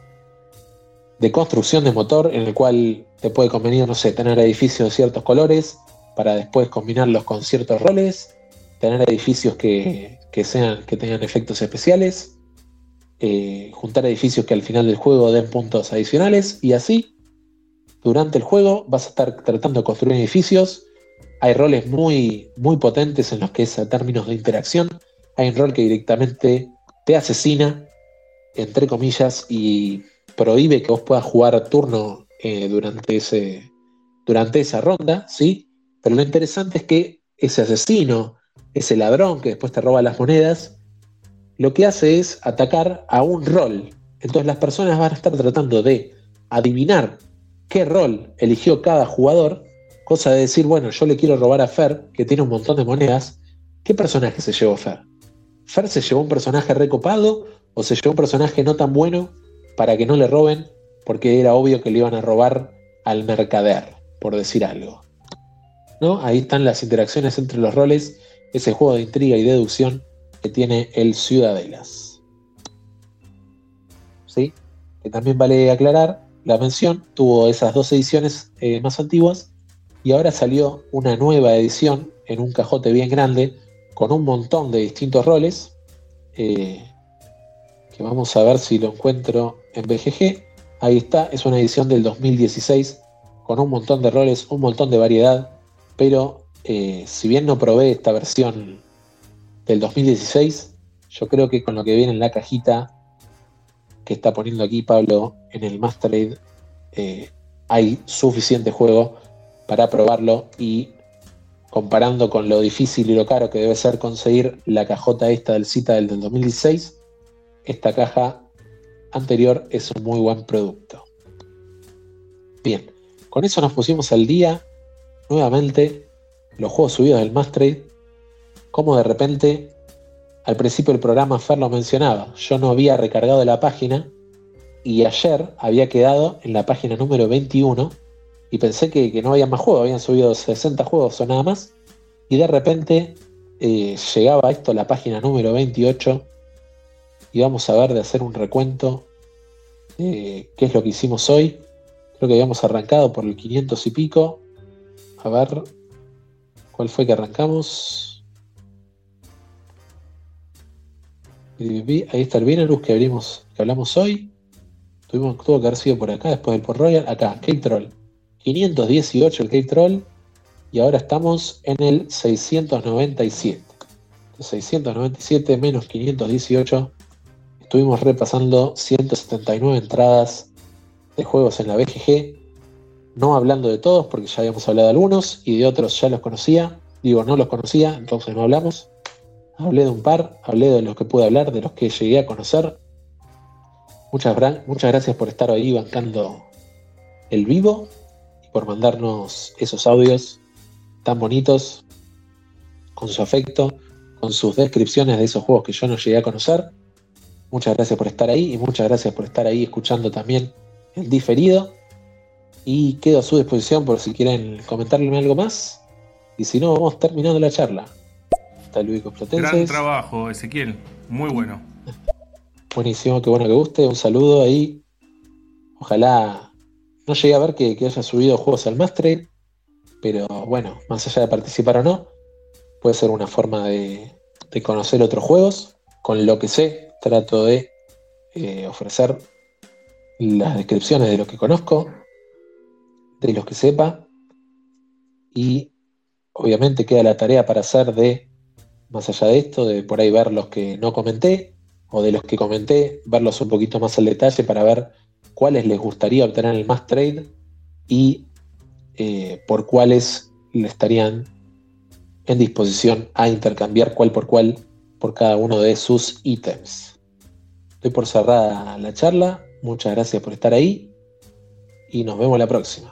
de construcción de motor en el cual te puede convenir, no sé, tener edificios de ciertos colores para después combinarlos con ciertos roles, tener edificios que, sean, que tengan efectos especiales, eh, juntar edificios que al final del juego den puntos adicionales y así durante el juego vas a estar tratando de construir edificios. Hay roles muy, muy potentes en los que es a términos de interacción. Hay un rol que directamente te asesina, entre comillas, y prohíbe que vos puedas jugar turno eh, durante, ese, durante esa ronda, ¿sí? Pero lo interesante es que ese asesino, ese ladrón que después te roba las monedas, lo que hace es atacar a un rol. Entonces las personas van a estar tratando de adivinar qué rol eligió cada jugador, cosa de decir, bueno, yo le quiero robar a Fer, que tiene un montón de monedas, ¿qué personaje se llevó Fer? ¿Fer se llevó un personaje recopado o se llevó un personaje no tan bueno para que no le roben porque era obvio que le iban a robar al mercader, por decir algo? ¿No? Ahí están las interacciones entre los roles, ese juego de intriga y deducción que tiene el Ciudadelas. ¿Sí? Que también vale aclarar, la mención tuvo esas dos ediciones eh, más antiguas y ahora salió una nueva edición en un cajote bien grande con un montón de distintos roles. Eh, que vamos a ver si lo encuentro en BGG. Ahí está, es una edición del 2016 con un montón de roles, un montón de variedad, pero eh, si bien no probé esta versión del 2016, yo creo que con lo que viene en la cajita que está poniendo aquí Pablo en el Master eh, hay suficiente juego para probarlo y comparando con lo difícil y lo caro que debe ser conseguir la cajota esta del Cita del 2016, esta caja anterior es un muy buen producto. Bien, con eso nos pusimos al día nuevamente los juegos subidos del Master como de repente al principio del programa Fer lo mencionaba, yo no había recargado la página y ayer había quedado en la página número 21 y pensé que, no había más juegos, habían subido 60 juegos o nada más y de repente eh, llegaba esto a la página número 28 y vamos a ver de hacer un recuento qué es lo que hicimos hoy. Creo que habíamos arrancado por el 500 y pico. A ver, ¿cuál fue que arrancamos? Ahí está el Venus que abrimos, que hablamos hoy. Tuvimos, tuvo que haber sido por acá, después del Port Royal. Acá, Cape Troll. 518 el Cape Troll. Y ahora estamos en el 697. 697 menos 518. Estuvimos repasando 179 entradas de juegos en la BGG. No hablando de todos, porque ya habíamos hablado de algunos y de otros ya los conocía. Digo, no los conocía, entonces no hablamos. Hablé de un par, hablé de los que pude hablar, de los que llegué a conocer. Muchas, muchas gracias por estar ahí bancando el vivo y por mandarnos esos audios tan bonitos, con su afecto, con sus descripciones de esos juegos que yo no llegué a conocer. Muchas gracias por estar ahí y muchas gracias por estar ahí escuchando también el diferido. Y quedo a su disposición por si quieren comentarme algo más. Y si no, vamos terminando la charla. Gran trabajo, Ezequiel. Muy bueno. Buenísimo, qué bueno que guste. Un saludo ahí. Ojalá no llegué a ver que, haya subido juegos al Master, pero bueno, más allá de participar o no, puede ser una forma de, conocer otros juegos. con lo que sé, trato de eh, ofrecer las descripciones de lo que conozco, de los que sepa, y obviamente queda la tarea para hacer de, más allá de esto, de por ahí ver los que no comenté, o de los que comenté, verlos un poquito más al detalle para ver cuáles les gustaría obtener el más trade y eh, por cuáles le estarían en disposición a intercambiar cuál por cuál por cada uno de sus ítems. Estoy por cerrada la charla, muchas gracias por estar ahí y nos vemos la próxima.